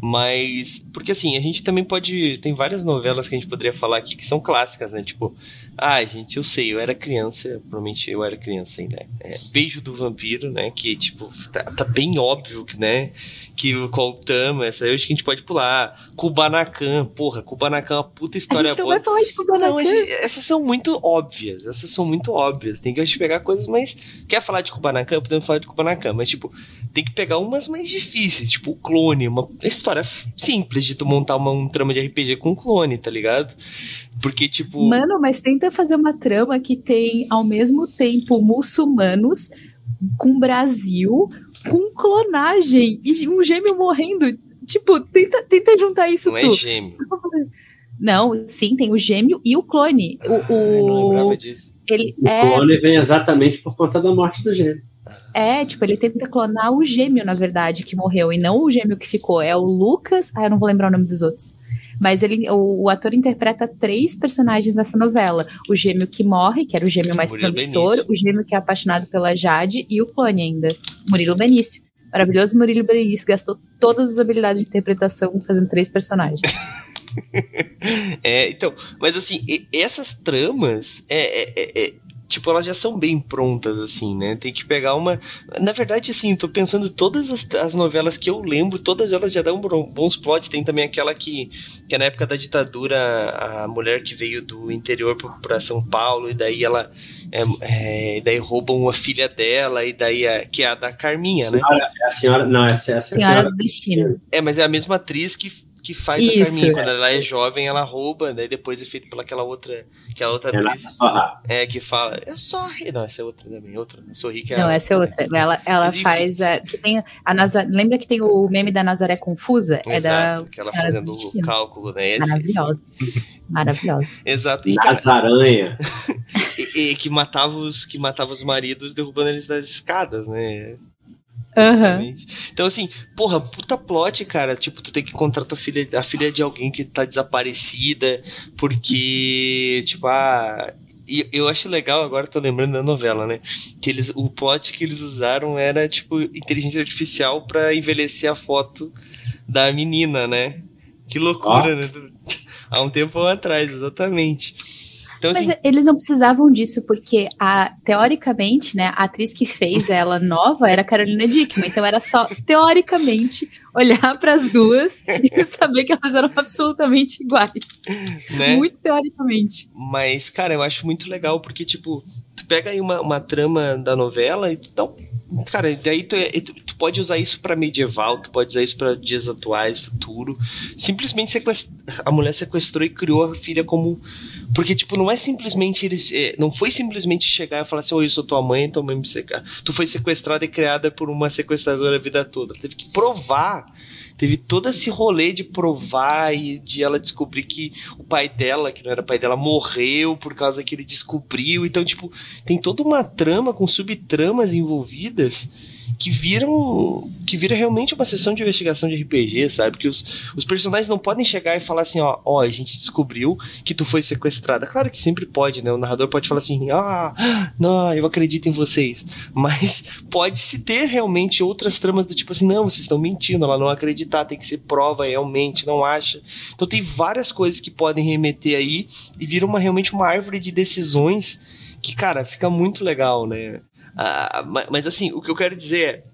Mas, porque assim, a gente também pode. Tem várias novelas que a gente poderia falar aqui que são clássicas, né? Tipo, ah, gente, eu sei, eu era criança, provavelmente eu era criança ainda. É, Beijo do Vampiro, né? Que, tipo, tá, tá bem óbvio que, né? Que o Coltama, essa eu acho que a gente pode pular. Kubanacan, porra, Kubanacan é uma puta história a gente não boa. vai falar de Kubanacan. Não, gente, essas são muito óbvias, essas são muito óbvias. Tem que a gente pegar coisas mais. Quer falar de Kubanacan? Podemos falar de Kubanacan, mas, tipo, tem que pegar umas mais difíceis, tipo o clone, uma história história simples de tu montar uma, um trama de RPG com um clone, tá ligado? Porque, tipo. Mano, mas tenta fazer uma trama que tem ao mesmo tempo muçulmanos, com Brasil, com clonagem e um gêmeo morrendo. Tipo, tenta, tenta juntar isso Não tudo. é gêmeo. Não, sim, tem o gêmeo e o clone. O, não o- lembrava disso. ele O é, clone vem exatamente por conta da morte do gêmeo. é, tipo, ele tenta clonar o gêmeo, na verdade, que morreu, e não o gêmeo que ficou. É o Lucas. Ah, eu não vou lembrar o nome dos outros. Mas ele, o, o ator interpreta três personagens nessa novela: o gêmeo que morre, que era o gêmeo mais Murilo promissor, Benício. o gêmeo que é apaixonado pela Jade e o clone ainda, Murilo Benício. Maravilhoso Murilo Benício gastou todas as habilidades de interpretação fazendo três personagens. É, então, mas assim, essas tramas, é, é- é- é, tipo, elas já são bem prontas, assim, né? Tem que pegar uma. Na verdade, assim, tô pensando todas as, as novelas que eu lembro, todas elas já dão bons plots. Tem também aquela que, que é na época da ditadura, a mulher que veio do interior pra, pra São Paulo, e daí ela. É, é, e daí roubam a filha dela, e daí é, que é a da Carminha, né? Senhora, é a senhora. Não, essa, essa é a Senhora senhora. do Destino. É, mas é a mesma atriz que, que faz a Isso. Carminha. Quando ela é jovem, ela rouba, daí depois é feito pelaquela outra, aquela outra Renata atriz. É, que fala, eu sorri. Não, essa é outra também, outra. Eu sorri que é Não, a- essa é outra. Ela, ela Mas, faz. A, que tem a Naza- Lembra que tem o meme da Nazaré Confusa? é da. Exato, que ela fazendo o cálculo, né? Esse- Maravilhosa. Maravilhosa. Exato. E, Nazaranha. e- e que matava os que matava os maridos derrubando eles das escadas, né? Exatamente. Então, assim, porra, puta plot, cara. Tipo, tu tem que encontrar tua filha, a filha de alguém que tá desaparecida, porque, tipo, ah. E eu acho legal, agora tô lembrando da novela, né? Que eles, o plot que eles usaram era, tipo, inteligência artificial pra envelhecer a foto da menina, né? Que loucura, né? Há um tempo atrás, exatamente. Então, assim, Mas eles não precisavam disso, porque a, teoricamente, né, a atriz que fez ela nova era a Carolina Dickman. Então era só, teoricamente, olhar para as duas e saber que elas eram absolutamente iguais. né? Muito teoricamente. Mas, cara, eu acho muito legal, porque, tipo, tu pega aí uma, uma trama da novela e tu dá um- Cara, daí tu, é- tu, tu pode usar isso pra medieval, tu pode usar isso pra dias atuais, futuro. Simplesmente sequest... a mulher sequestrou e criou a filha como. Porque, tipo, não é simplesmente eles. é, não foi simplesmente chegar e falar assim, oi, eu sou tua mãe, então mesmo seca. Tu foi sequestrada e criada por uma sequestradora a vida toda. Teve que provar. Teve todo esse rolê de provar e de ela descobrir que o pai dela, que não era pai dela, morreu por causa que ele descobriu. Então, tipo, tem toda uma trama com subtramas envolvidas que viram que vira realmente uma sessão de investigação de RPG, sabe? Que os, os personagens não podem chegar e falar assim, ó, ó, a gente descobriu que tu foi sequestrada. Claro que sempre pode, né? O narrador pode falar assim, ah, não, eu acredito em vocês. Mas pode se ter realmente outras tramas do tipo assim, não, vocês estão mentindo, ela não acreditar, tem que ser prova realmente, não acha. Então tem várias coisas que podem remeter aí e vira uma realmente uma árvore de decisões que, cara, fica muito legal, né? Ah, ma- mas assim, o que eu quero dizer é,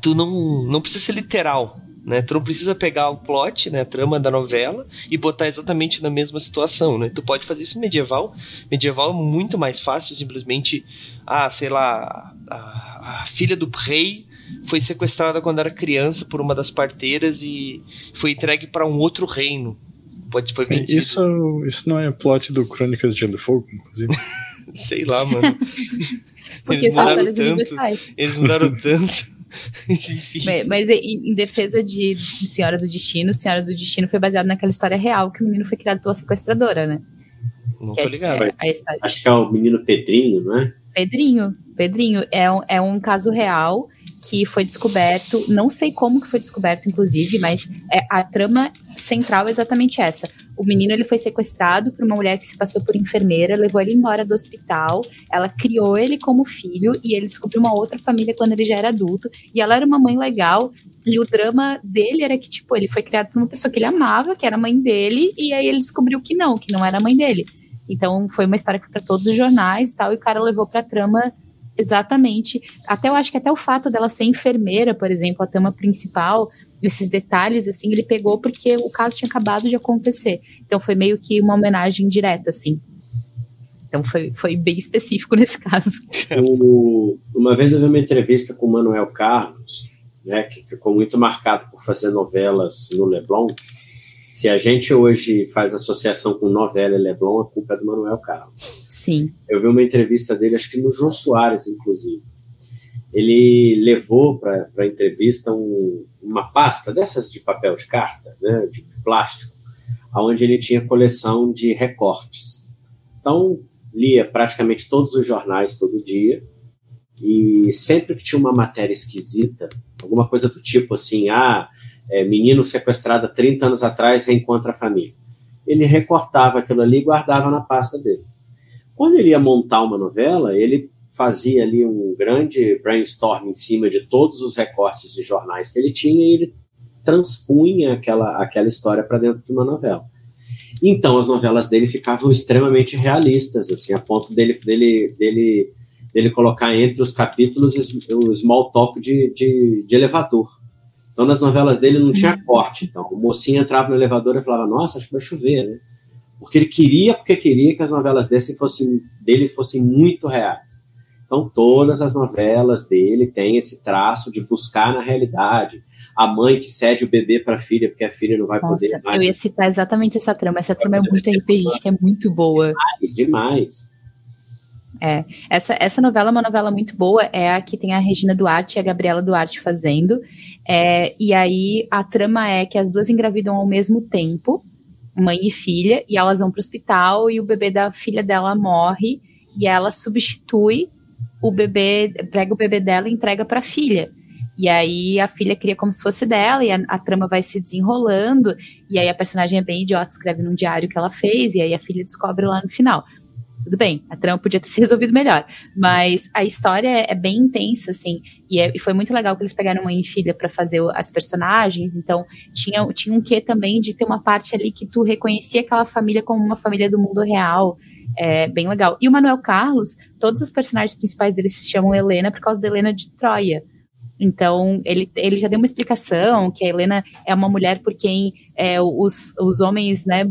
tu não, não precisa ser literal, né? Tu não precisa pegar o plot, né, a trama da novela e botar exatamente na mesma situação, né? Tu pode fazer isso medieval. Medieval é muito mais fácil, simplesmente, ah, sei lá, a, a filha do rei foi sequestrada quando era criança por uma das parteiras e foi entregue para um outro reino. Pode foi vendido. Isso, isso não é plot do Crônicas de Gelo e Fogo, inclusive. Sei lá, mano. Porque Eles são mudaram histórias tanto. universais. Eles mudaram tanto. Enfim. Mas, mas em, defesa de, de Senhora do Destino, Senhora do Destino foi baseado naquela história real que o menino foi criado pela sequestradora, né? Não Que tô é- ligado. é. Acho que é o menino Pedrinho, não é? Pedrinho. Pedrinho é um, é um caso real que foi descoberto, não sei como que foi descoberto, inclusive, mas é, a trama central é exatamente essa. O menino ele foi sequestrado por uma mulher que se passou por enfermeira, levou ele embora do hospital, ela criou ele como filho e ele descobriu uma outra família quando ele já era adulto, e ela era uma mãe legal, e o drama dele era que, tipo, ele foi criado por uma pessoa que ele amava, que era a mãe dele, e aí ele descobriu que não, que não era a mãe dele. Então foi uma história que foi para todos os jornais e tal, e o cara levou pra trama exatamente. Até eu acho que até o fato dela ser enfermeira, por exemplo, a trama principal, esses detalhes, assim, ele pegou porque o caso tinha acabado de acontecer. Então foi meio que uma homenagem direta, assim. Então foi, foi bem específico nesse caso. O- uma vez eu vi uma entrevista com o Manuel Carlos, né, que ficou muito marcado por fazer novelas no Leblon. Se a gente hoje faz associação com novela e Leblon, a culpa é do Manuel Carlos. Sim. Eu vi uma entrevista dele, acho que no João Soares, inclusive. ele levou para a entrevista um, uma pasta dessas de papel de carta, né, de plástico, onde ele tinha coleção de recortes. Então, lia praticamente todos os jornais todo dia, e sempre que tinha uma matéria esquisita, alguma coisa do tipo assim, ah, é, menino sequestrado há 30 anos atrás reencontra a família. Ele recortava aquilo ali e guardava na pasta dele. Quando ele ia montar uma novela, ele fazia ali um grande brainstorm em cima de todos os recortes de jornais que ele tinha e ele transpunha aquela, aquela história para dentro de uma novela. Então as novelas dele ficavam extremamente realistas, assim, a ponto dele, dele, dele, dele colocar entre os capítulos o small talk de, de, de elevador. Então nas novelas dele não tinha corte. Então o mocinho entrava no elevador e falava: Nossa, acho que vai chover, né? Porque ele queria, porque queria que as novelas desse fossem, dele fossem muito reais. Então, todas as novelas dele têm esse traço de buscar na realidade. A mãe que cede o bebê para a filha, porque a filha não vai Nossa, poder mais. Eu ia citar exatamente essa trama. Essa trama é muito RPG, que é muito boa. Demais, demais. É, essa, essa novela é uma novela muito boa, é a que tem a Regina Duarte e a Gabriela Duarte fazendo. É, e aí a trama é que as duas engravidam ao mesmo tempo, mãe e filha, e elas vão para o hospital e o bebê da filha dela morre e ela substitui o bebê, pega o bebê dela e entrega para a filha. E aí a filha cria como se fosse dela, e a, a, trama vai se desenrolando, e aí a personagem é bem idiota, escreve num diário que ela fez, e aí a filha descobre lá no final. Tudo bem, a trama podia ter se resolvido melhor, mas a história é, é bem intensa, assim, e, é, e, foi muito legal que eles pegaram mãe e filha para fazer as personagens, então tinha, tinha um quê também de ter uma parte ali que tu reconhecia aquela família como uma família do mundo real, é bem legal. E o Manuel Carlos, todos os personagens principais dele se chamam Helena por causa da Helena de Troia. Então, ele, ele já deu uma explicação que a Helena é uma mulher por quem é, os, os homens né,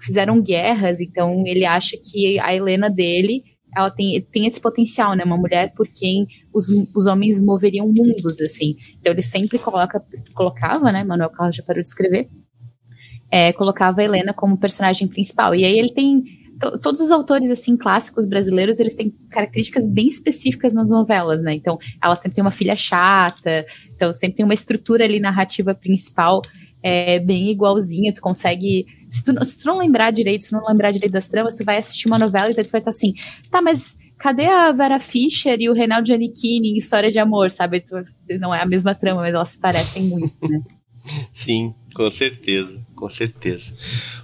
fizeram guerras, então ele acha que a Helena dele ela tem, tem esse potencial, né? Uma mulher por quem os, os homens moveriam mundos, assim. Então ele sempre coloca, colocava, né? Manuel Carlos já parou de escrever. É, colocava a Helena como personagem principal. E aí ele tem todos os autores assim clássicos brasileiros eles têm características bem específicas nas novelas, né? Então ela sempre tem uma filha chata, então sempre tem uma estrutura ali narrativa principal é, bem igualzinha. Tu consegue se tu, se tu não lembrar direito, se tu não lembrar direito das tramas, tu vai assistir uma novela e tu vai estar assim, tá, mas cadê a Vera Fischer e o Reinaldo Giannichini em História de Amor, sabe? Tu, não é a mesma trama, mas elas se parecem muito, né? Sim, com certeza, com certeza.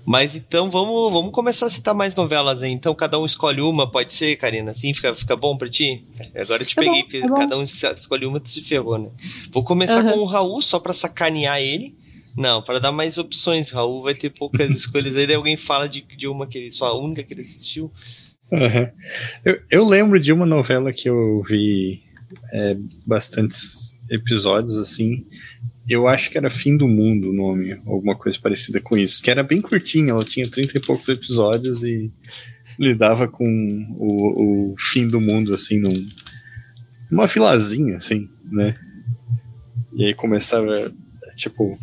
Mas então vamos, vamos começar a citar mais novelas aí. Então cada um escolhe uma, pode ser, Karina? Assim fica, fica bom pra ti? Agora eu te tá peguei, bom, porque tá cada um escolhe uma, tu se ferrou, né? Vou começar uhum. com o Raul, só pra sacanear ele. Não, para dar mais opções, Raul vai ter poucas escolhas aí, alguém fala de, de uma que ele, só a única que ele assistiu. Uhum. Eu, eu lembro de uma novela que eu vi é, bastantes episódios assim, eu acho que era Fim do Mundo o nome, alguma coisa parecida com isso. Que era bem curtinha, ela tinha 30 e poucos episódios e lidava com o, o fim do mundo, assim, num, numa filazinha, assim, né? E aí começava, tipo,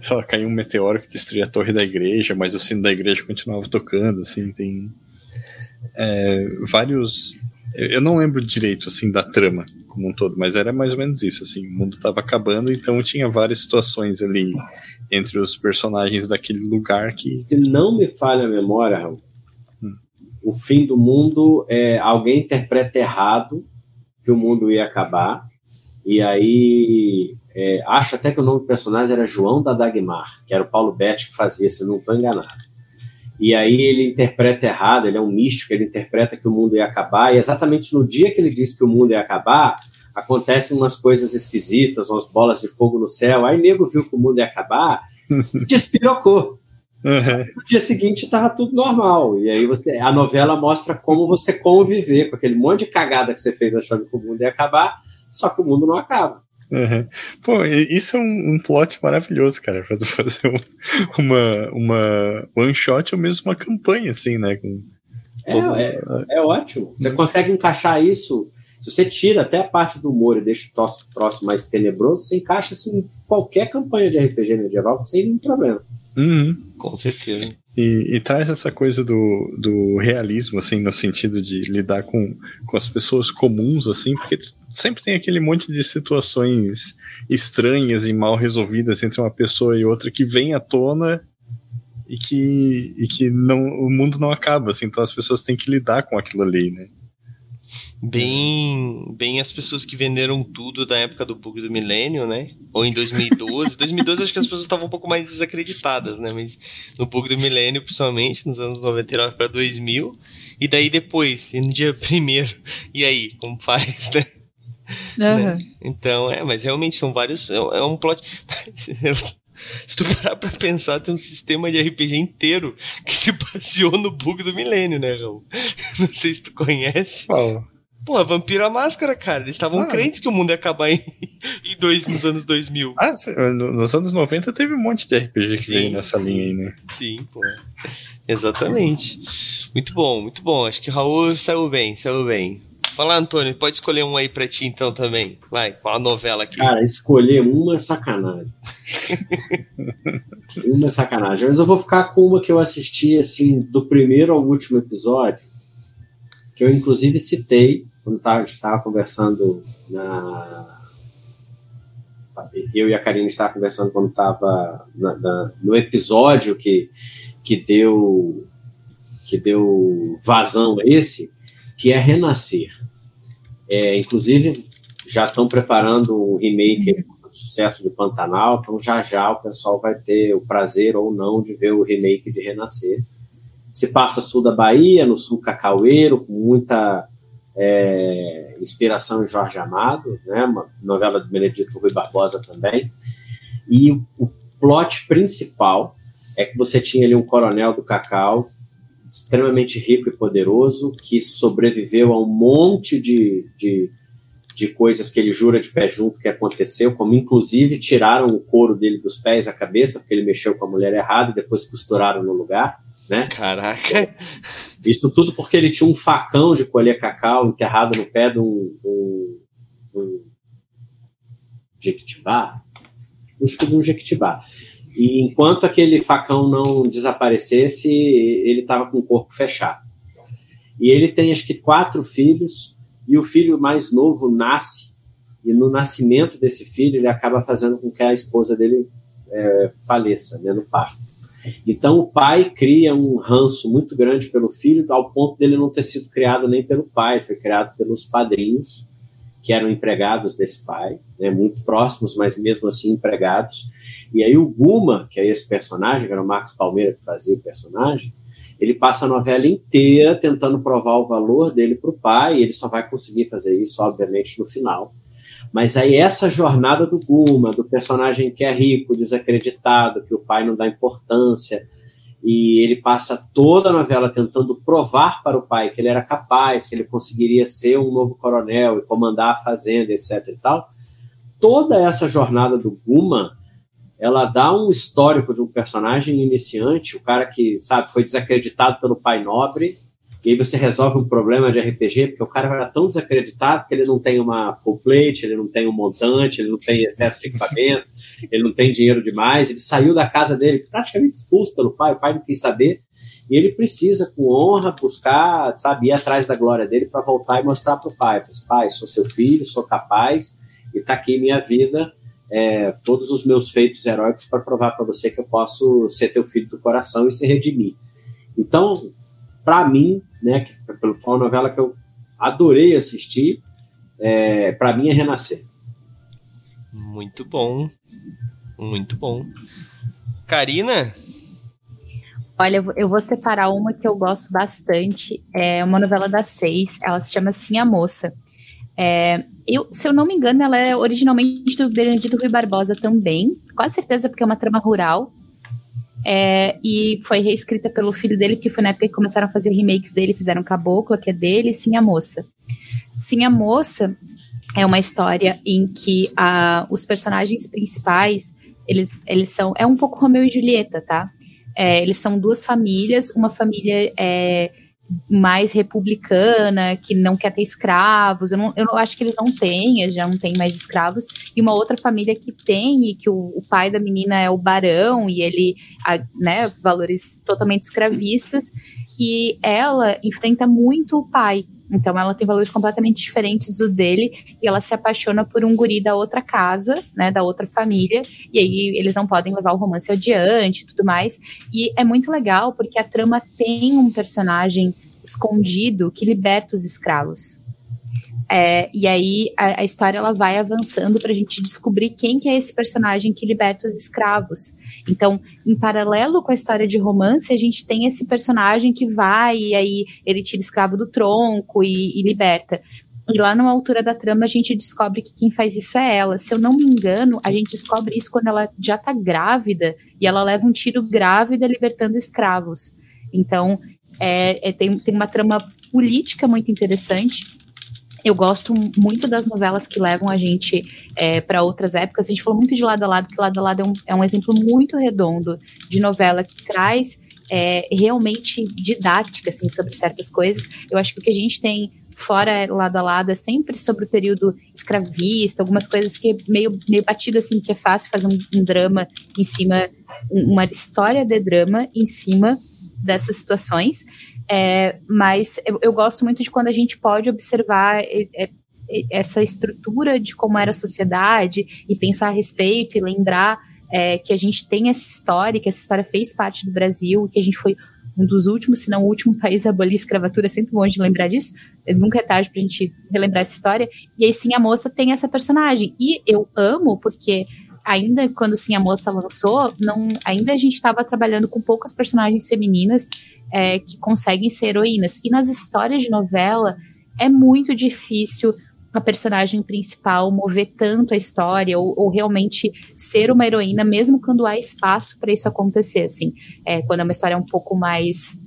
sei lá, caiu um meteoro que destruía a torre da igreja, mas o sino da igreja continuava tocando, assim, tem é, vários. Eu não lembro direito, assim, da trama como um todo, mas era mais ou menos isso, assim, o mundo estava acabando, então tinha várias situações ali entre os personagens daquele lugar que... Se não me falha a memória, Raul, hum. o fim do mundo, é, alguém interpreta errado que o mundo ia acabar, e aí é, acho até que o nome do personagem era João da Dagmar, que era o Paulo Betti que fazia, se não estou enganado. E aí ele interpreta errado, ele é um místico, ele interpreta que o mundo ia acabar, e exatamente no dia que ele disse que o mundo ia acabar, acontecem umas coisas esquisitas, umas bolas de fogo no céu. Aí nego viu que o mundo ia acabar e despirocou. Uhum. No dia seguinte estava tudo normal. E aí você, a novela mostra como você conviver com aquele monte de cagada que você fez achando que o mundo ia acabar, só que o mundo não acaba. Uhum. Pô, isso é um, um, plot maravilhoso, cara, pra tu fazer um, uma, uma one shot ou mesmo uma campanha, assim, né? Com é, é, é, ótimo. Você consegue encaixar isso. Se você tira até a parte do humor e deixa o troço, troço mais tenebroso, você encaixa isso em qualquer campanha de RPG medieval sem nenhum problema. Uhum. Com certeza. E, e, traz essa coisa do, do realismo, assim, no sentido de lidar com, com as pessoas comuns, assim, porque sempre tem aquele monte de situações estranhas e mal resolvidas entre uma pessoa e outra que vem à tona e que, e que não, o mundo não acaba, assim, então as pessoas têm que lidar com aquilo ali, né? Bem, bem as pessoas que venderam tudo da época do bug do milênio, né? Ou em 2012. 2012 acho que as pessoas estavam um pouco mais desacreditadas, né? Mas no bug do milênio, principalmente, nos anos 99 para 2000. E daí depois, no dia primeiro. E aí, como faz, né? Uhum. né? Então, é, mas realmente são vários. É, é um plot. Se tu parar pra pensar, tem um sistema de RPG inteiro que se baseou no bug do milênio, né, Raul? Não sei se tu conhece. Qual? Pô, a Vampira Máscara, cara. Eles estavam ah. crentes que o mundo ia acabar em, em dois, nos anos 2000. Ah, sim, nos anos 90 teve um monte de RPG que sim, veio nessa sim. linha aí, né? Sim, pô. Exatamente. Muito bom, muito bom. Acho que o Raul saiu bem, saiu bem. Fala, Antônio, pode escolher um aí pra ti então também. Vai, qual a novela aqui? Cara, escolher uma é sacanagem. uma é sacanagem. Mas eu vou ficar com uma que eu assisti, assim, do primeiro ao último episódio, que eu inclusive citei quando tá, estava conversando na. Eu e a Karine estavam conversando quando estava no episódio que, que deu que deu vazão a esse, que é Renascer. É, inclusive, já estão preparando um remake do sucesso de Pantanal, então já já o pessoal vai ter o prazer ou não de ver o remake de Renascer. Se passa sul da Bahia, no sul cacaueiro, com muita é, inspiração em Jorge Amado, né, uma novela do Benedito Rui Barbosa também. E o plot principal é que você tinha ali um coronel do Cacau extremamente rico e poderoso, que sobreviveu a um monte de, de, de coisas que ele jura de pé junto que aconteceu, como inclusive tiraram o couro dele dos pés à cabeça, porque ele mexeu com a mulher errada depois costuraram no lugar. Né? Caraca! Isso tudo porque ele tinha um facão de colher cacau enterrado no pé de um, um, um jequitibá, de um jequitibá. E enquanto aquele facão não desaparecesse, ele estava com o corpo fechado. E ele tem acho que quatro filhos, e o filho mais novo nasce, e no nascimento desse filho ele acaba fazendo com que a esposa dele é, faleça né, no parto. Então o pai cria um ranço muito grande pelo filho, ao ponto dele não ter sido criado nem pelo pai, foi criado pelos padrinhos, que eram empregados desse pai, né, muito próximos, mas mesmo assim empregados. E aí o Guma, que é esse personagem, que era o Marcos Palmeira que fazia o personagem, ele passa a novela inteira tentando provar o valor dele para o pai, e ele só vai conseguir fazer isso, obviamente, no final. Mas aí essa jornada do Guma, do personagem que é rico, desacreditado, que o pai não dá importância, e ele passa toda a novela tentando provar para o pai que ele era capaz, que ele conseguiria ser um novo coronel e comandar a fazenda, etc e tal. Toda essa jornada do Guma ela dá um histórico de um personagem iniciante, o cara que, sabe, foi desacreditado pelo pai nobre, e aí você resolve um problema de RPG, porque o cara era tão desacreditado que ele não tem uma full plate, ele não tem um montante, ele não tem excesso de equipamento, ele não tem dinheiro demais, ele saiu da casa dele praticamente expulso pelo pai, o pai não quis saber, e ele precisa, com honra, buscar, sabe, ir atrás da glória dele para voltar e mostrar para o pai, pai, sou seu filho, sou capaz, e está aqui minha vida, é, todos os meus feitos heróicos para provar para você que eu posso ser teu filho do coração e se redimir. Então, para mim, né, que foi uma novela que eu adorei assistir, é, para mim é Renascer. Muito bom, muito bom. Karina? Olha, eu vou separar uma que eu gosto bastante. É uma novela das seis. Ela se chama Sim a Moça. É, eu, se eu não me engano, ela é originalmente do Benedito Rui Barbosa também, quase certeza porque é uma trama rural. É, e foi reescrita pelo filho dele, que foi na época que começaram a fazer remakes dele, fizeram Caboclo, que é dele, e Sim a Moça. Sim a Moça é uma história em que a, os personagens principais, eles, eles são, é um pouco Romeu e Julieta, tá? É, eles são duas famílias, uma família é, mais republicana, que não quer ter escravos. Eu, não, eu acho que eles não têm, já não tem mais escravos. E uma outra família que tem, e que o, o pai da menina é o barão, e ele, a, né, valores totalmente escravistas. E ela enfrenta muito o pai, então ela tem valores completamente diferentes do dele e ela se apaixona por um guri da outra casa, né, da outra família, e aí eles não podem levar o romance adiante e tudo mais. E é muito legal porque a trama tem um personagem escondido que liberta os escravos. É, e aí a, a, história ela vai avançando para a gente descobrir quem que é esse personagem que liberta os escravos. Então, em paralelo com a história de romance, a gente tem esse personagem que vai e aí ele tira escravo do tronco e, e liberta. E lá numa altura da trama a gente descobre que quem faz isso é ela. Se eu não me engano, a gente descobre isso quando ela já tá grávida e ela leva um tiro grávida libertando escravos. Então, é, é, tem, tem uma trama política muito interessante eu gosto muito das novelas que levam a gente é, para outras épocas. A gente falou muito de Lado a Lado, que Lado a Lado é um, é um exemplo muito redondo de novela que traz é, realmente didática assim, sobre certas coisas. Eu acho que o que a gente tem fora lado a lado é sempre sobre o período escravista, algumas coisas que é meio, meio batido assim, que é fácil fazer um, um drama em cima, uma história de drama em cima dessas situações. É, mas eu, eu, gosto muito de quando a gente pode observar é, é, essa estrutura de como era a sociedade e pensar a respeito e lembrar é, que a gente tem essa história, que essa história fez parte do Brasil, que a gente foi um dos últimos, se não o último país a abolir a escravatura, é sempre bom de lembrar disso, nunca é tarde pra gente relembrar essa história, e aí sim a moça tem essa personagem, e eu amo porque ainda quando sim a moça lançou, não, ainda a gente estava trabalhando com poucas personagens femininas é, que conseguem ser heroínas. E nas histórias de novela é muito difícil a personagem principal mover tanto a história ou, ou realmente ser uma heroína, mesmo quando há espaço para isso acontecer. Assim, é, quando é uma história um pouco mais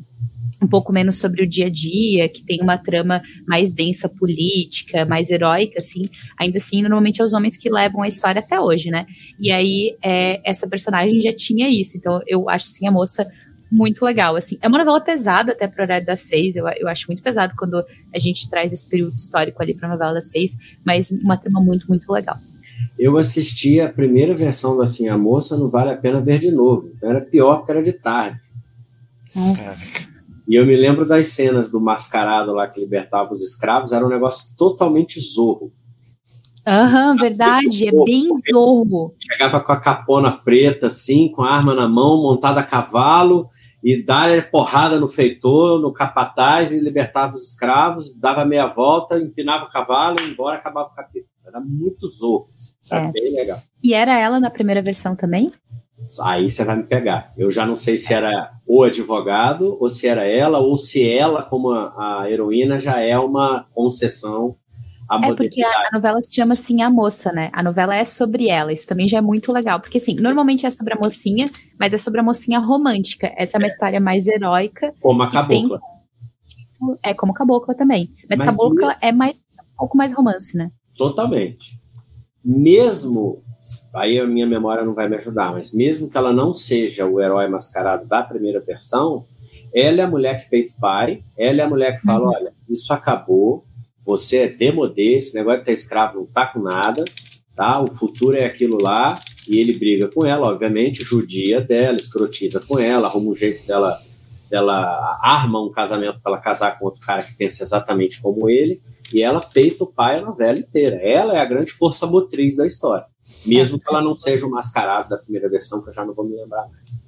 um pouco menos sobre o dia a dia, que tem uma trama mais densa política, mais heróica, assim, ainda assim, normalmente é os homens que levam a história até hoje, né? E aí, é, essa personagem já tinha isso, então eu acho, assim, a moça muito legal, assim. É uma novela pesada até para horário das seis, eu, eu acho muito pesado quando a gente traz esse período histórico ali para novela das seis, mas uma trama muito, muito legal. Eu assisti a primeira versão da Assim a Moça, não vale a pena ver de novo. Então era pior porque era de tarde. Nossa. E eu me lembro das cenas do mascarado lá que libertava os escravos, era um negócio totalmente zorro. Aham, uhum, verdade, é bem zorro. Chegava com a capona preta, assim, com a arma na mão, montada a cavalo, e dar porrada no feitor, no capataz e libertava os escravos, dava meia volta, empinava o cavalo e embora acabava o capítulo. Era muito zorro, era é. bem legal. E era ela na primeira versão também? Aí você vai me pegar. Eu já não sei se era o advogado, ou se era ela, ou se ela, como a, a heroína, já é uma concessão é porque a, a, novela se chama assim A Moça, né? A novela é sobre ela, isso também já é muito legal. Porque, assim, normalmente é sobre a mocinha, mas é sobre a mocinha romântica. Essa é uma é. história mais heróica. Como a cabocla. Tem, é, como cabocla também. Mas, mas cabocla me... é mais, um pouco mais romance, né? Totalmente. Mesmo, aí a minha memória não vai me ajudar, mas mesmo que ela não seja o herói mascarado da primeira versão, ela é a mulher que peito pare, ela é a mulher que fala: uhum. olha, isso acabou, você é demodê, esse negócio de estar escravo não tá com nada, tá? O futuro é aquilo lá, e ele briga com ela, obviamente, judia dela, escrotiza com ela, arruma um jeito dela, dela arma um casamento para ela casar com outro cara que pensa exatamente como ele, e ela peita o pai a novela inteira. Ela é a grande força motriz da história. Mesmo é, que ela não seja o mascarado da primeira versão, que eu já não vou me lembrar mais.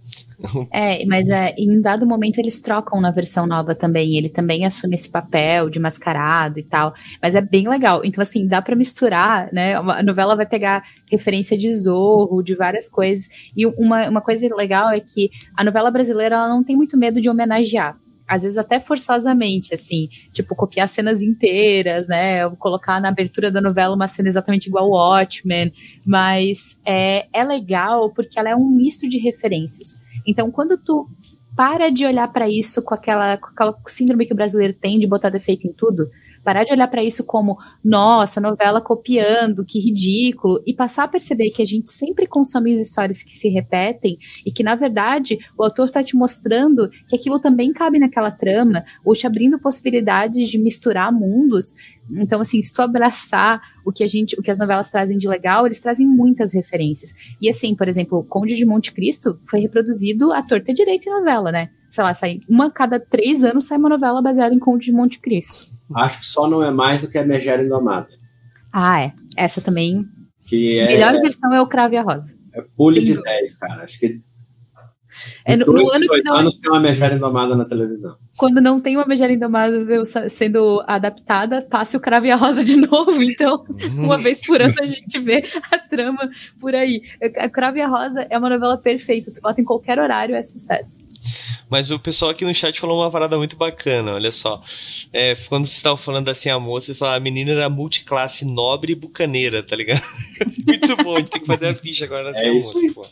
É, mas é, em dado momento eles trocam na versão nova também. Ele também assume esse papel de mascarado e tal. Mas é bem legal. Então, assim, dá para misturar, né? A novela vai pegar referência de Zorro, de várias coisas. E uma, uma coisa legal é que a novela brasileira ela não tem muito medo de homenagear às vezes até forçosamente, assim, tipo, copiar cenas inteiras, né? Colocar na abertura da novela uma cena exatamente igual ao Watchmen, mas é, é legal porque ela é um misto de referências. Então, quando tu para de olhar para isso com aquela, com aquela síndrome que o brasileiro tem de botar defeito em tudo, Parar de olhar para isso como, nossa, novela copiando, que ridículo, e passar a perceber que a gente sempre consome as histórias que se repetem e que, na verdade, o autor está te mostrando que aquilo também cabe naquela trama, ou te abrindo possibilidades de misturar mundos. Então, assim, se tu abraçar o que a gente, o que as novelas trazem de legal, eles trazem muitas referências. E assim, por exemplo, Conde de Monte Cristo foi reproduzido à torta direito em novela, né? Sei lá, sai uma cada três anos sai uma novela baseada em Conde de Monte Cristo. Acho que só não é mais do que a Megera Indomada. Ah, é. Essa também. Que é, melhor versão é o Cravo e a Rosa. é pule de dúvida. 10, cara. Acho que É, no, no ano que não, anos tem uma Megera Indomada na televisão. quando não tem uma Megera Indomável sa- sendo adaptada, passe o Cravo e a Rosa de novo. Então, uma vez por ano a gente vê a trama por aí. A Cravo e a Rosa é uma novela perfeita. Tu bota em qualquer horário, é sucesso. Mas o pessoal aqui no chat falou uma parada muito bacana, olha só. É, quando vocês estavam falando assim, a moça, você falou, a menina era multiclasse nobre e bucaneira, tá ligado? muito bom, a gente tem que fazer a ficha agora nessa É isso moça, pô.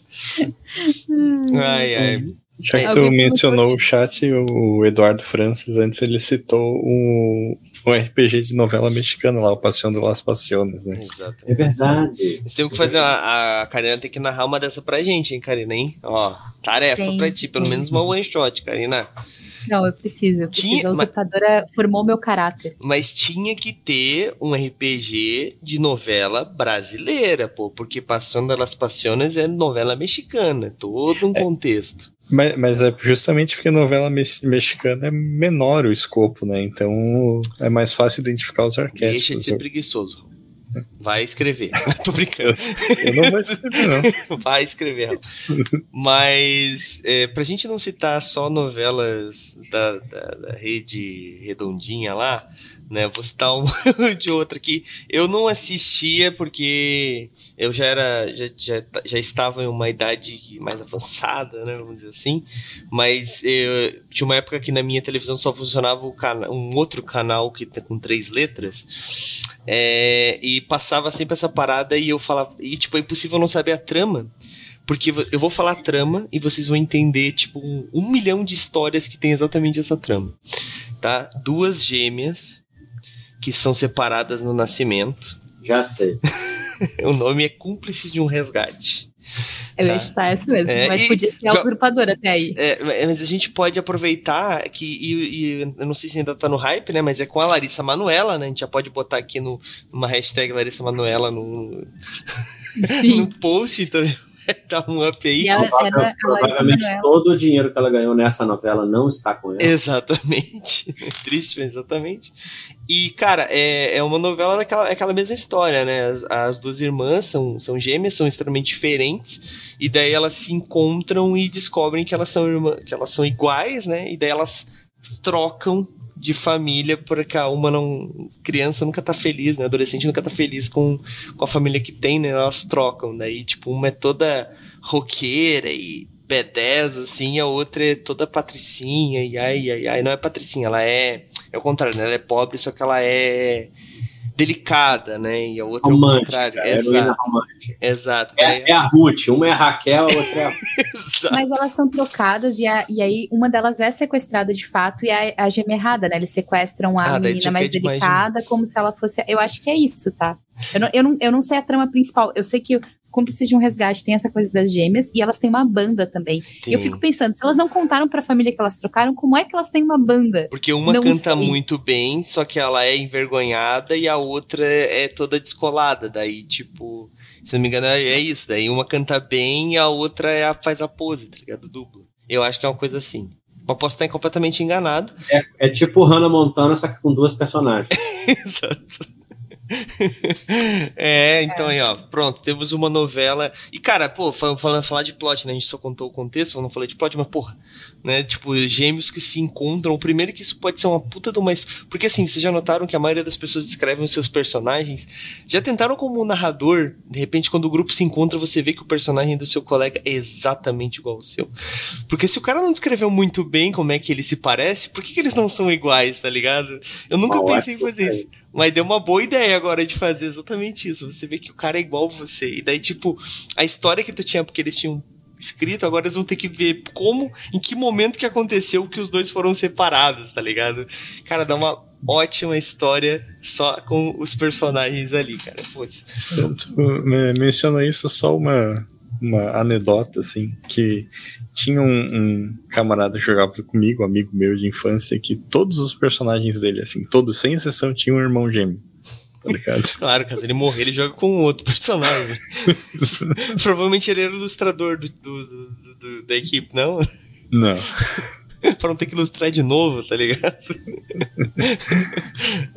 Ai, ai. Já que É, tu alguém mencionou o chat, o Eduardo Francis, antes ele citou um, um RPG de novela mexicana lá, o Passion de las Passiones, né? Exato. É verdade. Nós temos que fazer a, a Karina tem que narrar uma dessa pra gente, hein, Karina, hein? Ó, tarefa Tem. pra ti, pelo menos uma one shot, Karina. Não, eu preciso, eu Tinha- preciso. A mas- usurpadora formou meu caráter. Mas tinha que ter um RPG de novela brasileira, pô, porque Passando das Passiones é novela mexicana, todo um contexto. Mas, mas é justamente porque novela mex- mexicana é menor o escopo, né? Então é mais fácil identificar os Deixa de arquétipos. ser preguiçoso. Vai escrever. Tô brincando. eu não vou escrever, não. Vai escrever. Rafa. Mas, é, pra gente não citar só novelas da, da, da rede redondinha lá, né? Vou citar uma de outra que eu não assistia porque eu já era, já, já, já estava em uma idade mais avançada, né? Vamos dizer assim. Mas eu, tinha uma época que na minha televisão só funcionava um outro canal que tem com três letras. É, e passava sempre essa parada e eu falava. E tipo, é impossível não saber a trama. Porque eu vou falar a trama e vocês vão entender, tipo, um, um milhão de histórias que tem exatamente essa trama. Tá? Duas gêmeas que são separadas no nascimento. Já sei. O nome é Cúmplices de um Resgate. Eu Tá. chutar essa mesmo, É, mas e- podia ser a usurpadora até aí. É, mas a gente pode aproveitar que, e, e eu não sei se ainda tá no hype, né? Mas é com a Larissa Manuela, né? A gente já pode botar aqui no, numa hashtag Larissa Manuela no, no post, então dar um up aí. E ela era a Larissa Provavelmente Manoela. todo o dinheiro que ela ganhou nessa novela não está com ela. Exatamente. Triste, mas exatamente. E, cara, é, é uma novela daquela é aquela mesma história, né? As, as duas irmãs são, são gêmeas, são extremamente diferentes, e daí elas se encontram e descobrem que elas são irmã, que elas são iguais, né? E daí elas trocam de família, porque a uma não. Criança nunca tá feliz, né? Adolescente nunca tá feliz com, com a família que tem, né? Elas trocam. Daí, tipo, uma é toda roqueira e B10, assim, a outra é toda patricinha, e ai, ai, ai. Não é patricinha, ela é. É o contrário, né? Ela é pobre, só que ela é delicada, né? E a outra é o Romântica, contrário. heroína Exato, romântica. exato. É, é a Ruth, uma é a Raquel, a outra é a exato. Mas elas são trocadas e, a- e aí uma delas é sequestrada de fato e a, a gêmea errada, né? Eles sequestram a Ah, menina mais demais de delicada como se ela fosse. Eu acho que é isso, tá? Eu não, eu, não, eu não sei a trama principal. Eu sei que Cúmplices de um Resgate tem essa coisa das gêmeas e elas têm uma banda também. E eu fico pensando, se elas não contaram pra família que elas trocaram, como é que elas têm uma banda? Porque uma Não canta sei. muito bem, só que ela é envergonhada e a outra é toda descolada. Daí, tipo, se não me engano, é é isso. Daí uma canta bem e a outra é a, faz a pose, tá ligado? Duplo. Eu acho que é uma coisa assim. Mas posso estar completamente enganado. É tipo Hannah Montana, só que com duas personagens. Exato. é, então aí, ó, pronto, temos uma novela. E, cara, pô, falando, falando falar de plot, né? A gente só contou o contexto, não falei de plot, mas, porra, né? Tipo, gêmeos que se encontram. Primeiro que isso pode ser uma puta de uma. Porque assim, vocês já notaram que a maioria das pessoas descrevem os seus personagens. Já tentaram como um narrador, de repente, quando o grupo se encontra, você vê que o personagem do seu colega é exatamente igual ao seu. Porque se o cara não descreveu muito bem como é que ele se parece, por que, que eles não são iguais, tá ligado? Eu nunca Uma pensei em fazer isso. Mas deu uma boa ideia agora de fazer exatamente isso. Você vê que o cara é igual a você. E daí, tipo, a história que tu tinha, porque eles tinham escrito, agora eles vão ter que ver como, em que momento que aconteceu que os dois foram separados, tá ligado? Cara, dá uma ótima história só com os personagens ali, cara. Putz. Menciona isso só uma, uma anedota, assim, que tinha um, um, camarada que jogava comigo, amigo meu de infância, que todos os personagens dele, assim, todos, sem exceção, tinham um irmão gêmeo. Tá ligado? claro, caso ele morrer, ele joga com outro personagem. Provavelmente ele era o ilustrador do, do, do, do da equipe, não? Não. pra não ter que ilustrar de novo, tá ligado?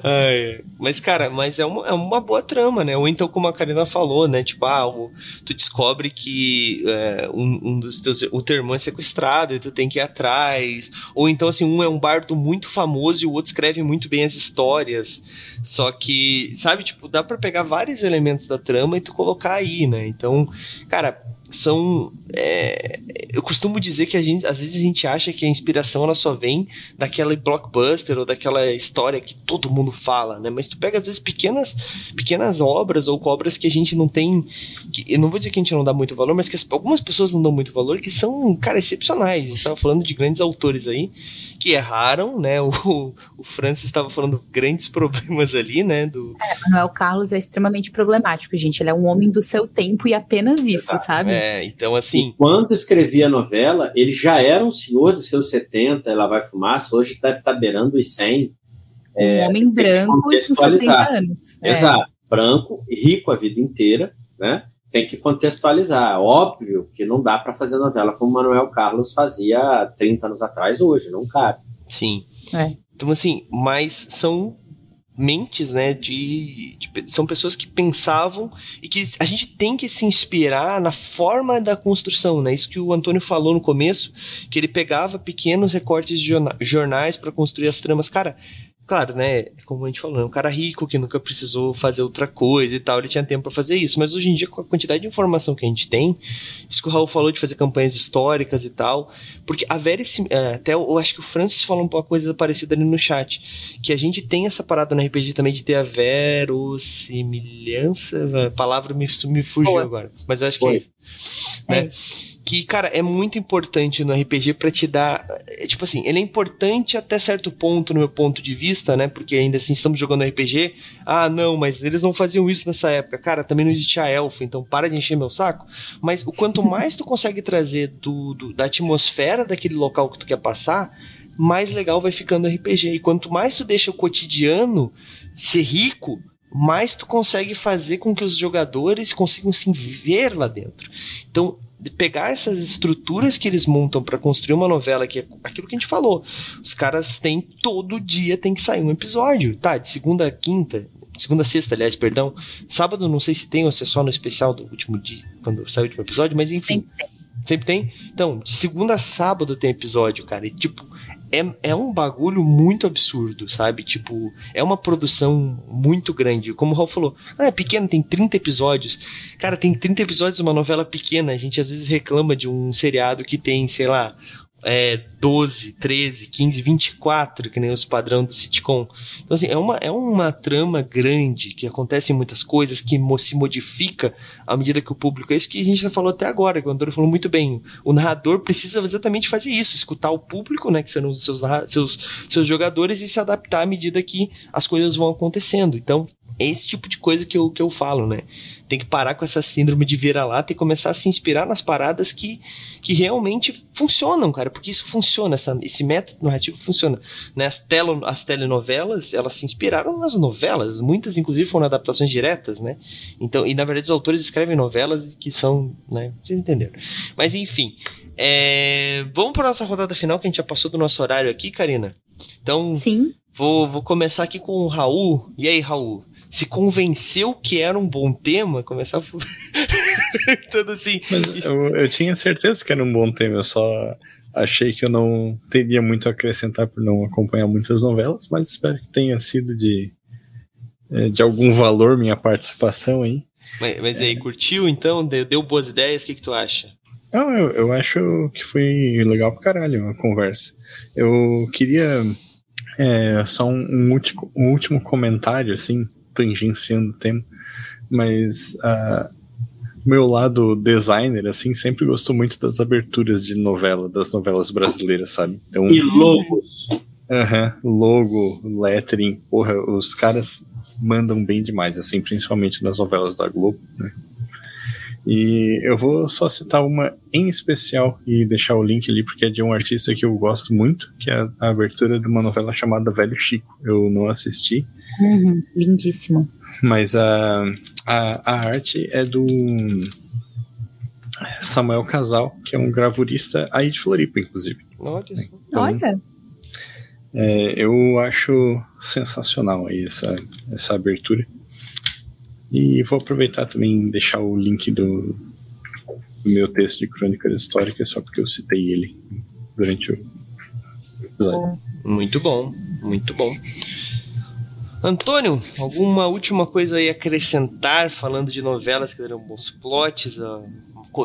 Ai, mas, cara, mas é uma, é uma boa trama, né? Ou então, como a Karina falou, né? Tipo, ah, o, tu descobre que é, um, um, dos teus. O teu irmão é sequestrado e tu tem que ir atrás. Ou então, assim, um é um bardo muito famoso e o outro escreve muito bem as histórias. Só que, sabe, tipo, dá para pegar vários elementos da trama e tu colocar aí, né? Então, cara, são. É, eu costumo dizer que a gente, às vezes a gente acha que a inspiração ela só vem daquela blockbuster ou daquela história que todo mundo fala, né? Mas tu pega às vezes pequenas, pequenas obras ou obras que a gente não tem. Que, eu não vou dizer que a gente não dá muito valor, mas que as, algumas pessoas não dão muito valor, que são, cara, excepcionais. A gente tava falando de grandes autores aí que erraram, né? O, o Francis estava falando grandes problemas ali, né? Do... É, Manuel Carlos é extremamente problemático, gente. Ele é um homem do seu tempo e apenas isso, Exato. sabe? É, então assim. E quando escrevia a novela, ele já era um senhor dos seus 70, ela vai fumar, hoje deve estar beirando os 100. Um é, homem branco de 70 anos. É. Exato, branco, rico a vida inteira, né? Tem que contextualizar. Óbvio que não dá para fazer novela como Manuel Carlos fazia 30 anos atrás, hoje, não cabe. Sim. É. Então, assim, mas são mentes, né, de, de, são pessoas que pensavam e que a gente tem que se inspirar na forma da construção, né? Isso que o Antônio falou no começo, que ele pegava pequenos recortes de jornais para construir as tramas. Cara, Claro, né? Como a gente falou, é um cara rico que nunca precisou fazer outra coisa e tal, ele tinha tempo para fazer isso. Mas hoje em dia, com a quantidade de informação que a gente tem, isso que o Raul falou de fazer campanhas históricas e tal, porque a verissim... É, até eu acho que o Francis falou uma coisa parecida ali no chat, que a gente tem essa parada no RPG também de ter a verossimilhança, a palavra me, me fugiu Boa. agora, mas eu acho que é isso. Né? É isso que, cara, é muito importante no RPG para te dar. É, tipo assim, ele é importante até certo ponto, no meu ponto de vista, né? Porque ainda assim estamos jogando RPG. Ah, não, mas eles não faziam isso nessa época. Cara, também não existia elfo, então para de encher meu saco. Mas o quanto mais tu consegue trazer do, do, da atmosfera daquele local que tu quer passar, mais legal vai ficando o RPG. E quanto mais tu deixa o cotidiano ser rico, mais tu consegue fazer com que os jogadores consigam se ver lá dentro. Então, pegar essas estruturas que eles montam para construir uma novela, que é aquilo que a gente falou. Os caras têm todo dia tem que sair um episódio, tá? De segunda a quinta, segunda a sexta, aliás, perdão. Sábado não sei se tem ou se é só no especial do último dia, quando saiu o último episódio, mas enfim. Sempre tem. Sempre tem? Então, de segunda a sábado tem episódio, cara. E tipo, é, é um bagulho muito absurdo, sabe? Tipo, é uma produção muito grande. Como o Raul falou, ah, é pequeno, tem 30 episódios. Cara, tem 30 episódios de uma novela pequena. A gente às vezes reclama de um seriado que tem, sei lá, é, 12, 13, 15, 24, que nem os padrão do sitcom. Então, assim, é uma, é uma trama grande, que acontece muitas coisas, que se modifica à medida que o público. É isso que a gente já falou até agora, que o Antônio falou muito bem. O narrador precisa exatamente fazer isso, escutar o público, né, que serão os seus, seus, seus jogadores, e se adaptar à medida que as coisas vão acontecendo. Então, é esse tipo de coisa que eu, que eu falo, né? Tem que parar com essa síndrome de vira-lata e começar a se inspirar nas paradas que, que realmente funcionam, cara. Porque isso funciona, essa, esse método narrativo funciona. Né? As, telo, as telenovelas, elas se inspiraram nas novelas. Muitas, inclusive, foram adaptações diretas, né? Então, e na verdade, os autores escrevem novelas que são, né? Vocês entenderam. Mas, enfim. É... Vamos para nossa rodada final, que a gente já passou do nosso horário aqui, Karina. Então, Sim. Vou, vou começar aqui com o Raul. E aí, Raul? Se convenceu que era um bom tema, começar por... Tudo assim. Eu, eu tinha certeza que era um bom tema, eu só achei que eu não teria muito a acrescentar por não acompanhar muitas novelas, mas espero que tenha sido de, é, de algum valor minha participação aí. Mas, mas aí, curtiu então? Deu, deu boas ideias? O que, que tu acha? Não, eu, eu acho que foi legal pra caralho a conversa. Eu queria é, só um, um, último, um último comentário, assim, tangenciando o tema, mas uh, meu lado designer, assim, sempre gostou muito das aberturas de novela, das novelas brasileiras, sabe? Então, e logos. Uhum, logo, lettering, porra, os caras mandam bem demais, assim, principalmente nas novelas da Globo, né? E eu vou só citar uma em especial e deixar o link ali, porque é de um artista que eu gosto muito, que é a abertura de uma novela chamada Velho Chico. Eu não assisti. Uhum, lindíssimo. Mas a, a, a arte é do Samuel Casal, que é um gravurista aí de Floripa, inclusive. Olha. Então, Olha. É, eu acho sensacional aí essa, essa abertura. E vou aproveitar também e deixar o link do, do, meu texto de crônicas históricas, só porque eu citei ele durante o episódio. Muito bom, muito bom. Antônio, alguma última coisa aí a acrescentar, falando de novelas que deram bons plots, uh,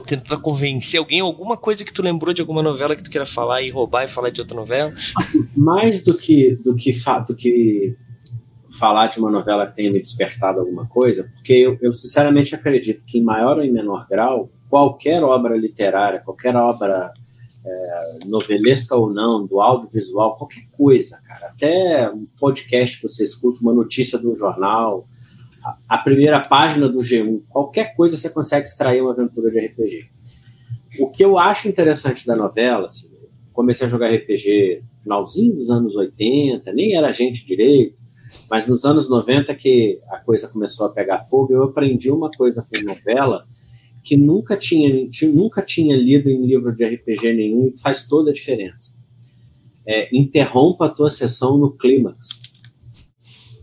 tentando convencer alguém, alguma coisa que tu lembrou de alguma novela que tu queira falar e roubar e falar de outra novela? Mais do que, do que, do que falar de uma novela que tenha me despertado alguma coisa, porque eu, eu, sinceramente acredito que, em maior ou em menor grau, qualquer obra literária, qualquer obra é, novelesca ou não, do audiovisual, qualquer coisa, cara, até um podcast que você escuta, uma notícia do jornal, a, a primeira página do G1, qualquer coisa você consegue extrair uma aventura de RPG. O que eu acho interessante da novela, assim, comecei a jogar RPG finalzinho dos anos 80, nem era gente direito, mas nos anos 90 que a coisa começou a pegar fogo, eu aprendi uma coisa com novela que nunca tinha, nunca tinha lido em livro de RPG nenhum e faz toda a diferença. É, interrompa a tua sessão no clímax.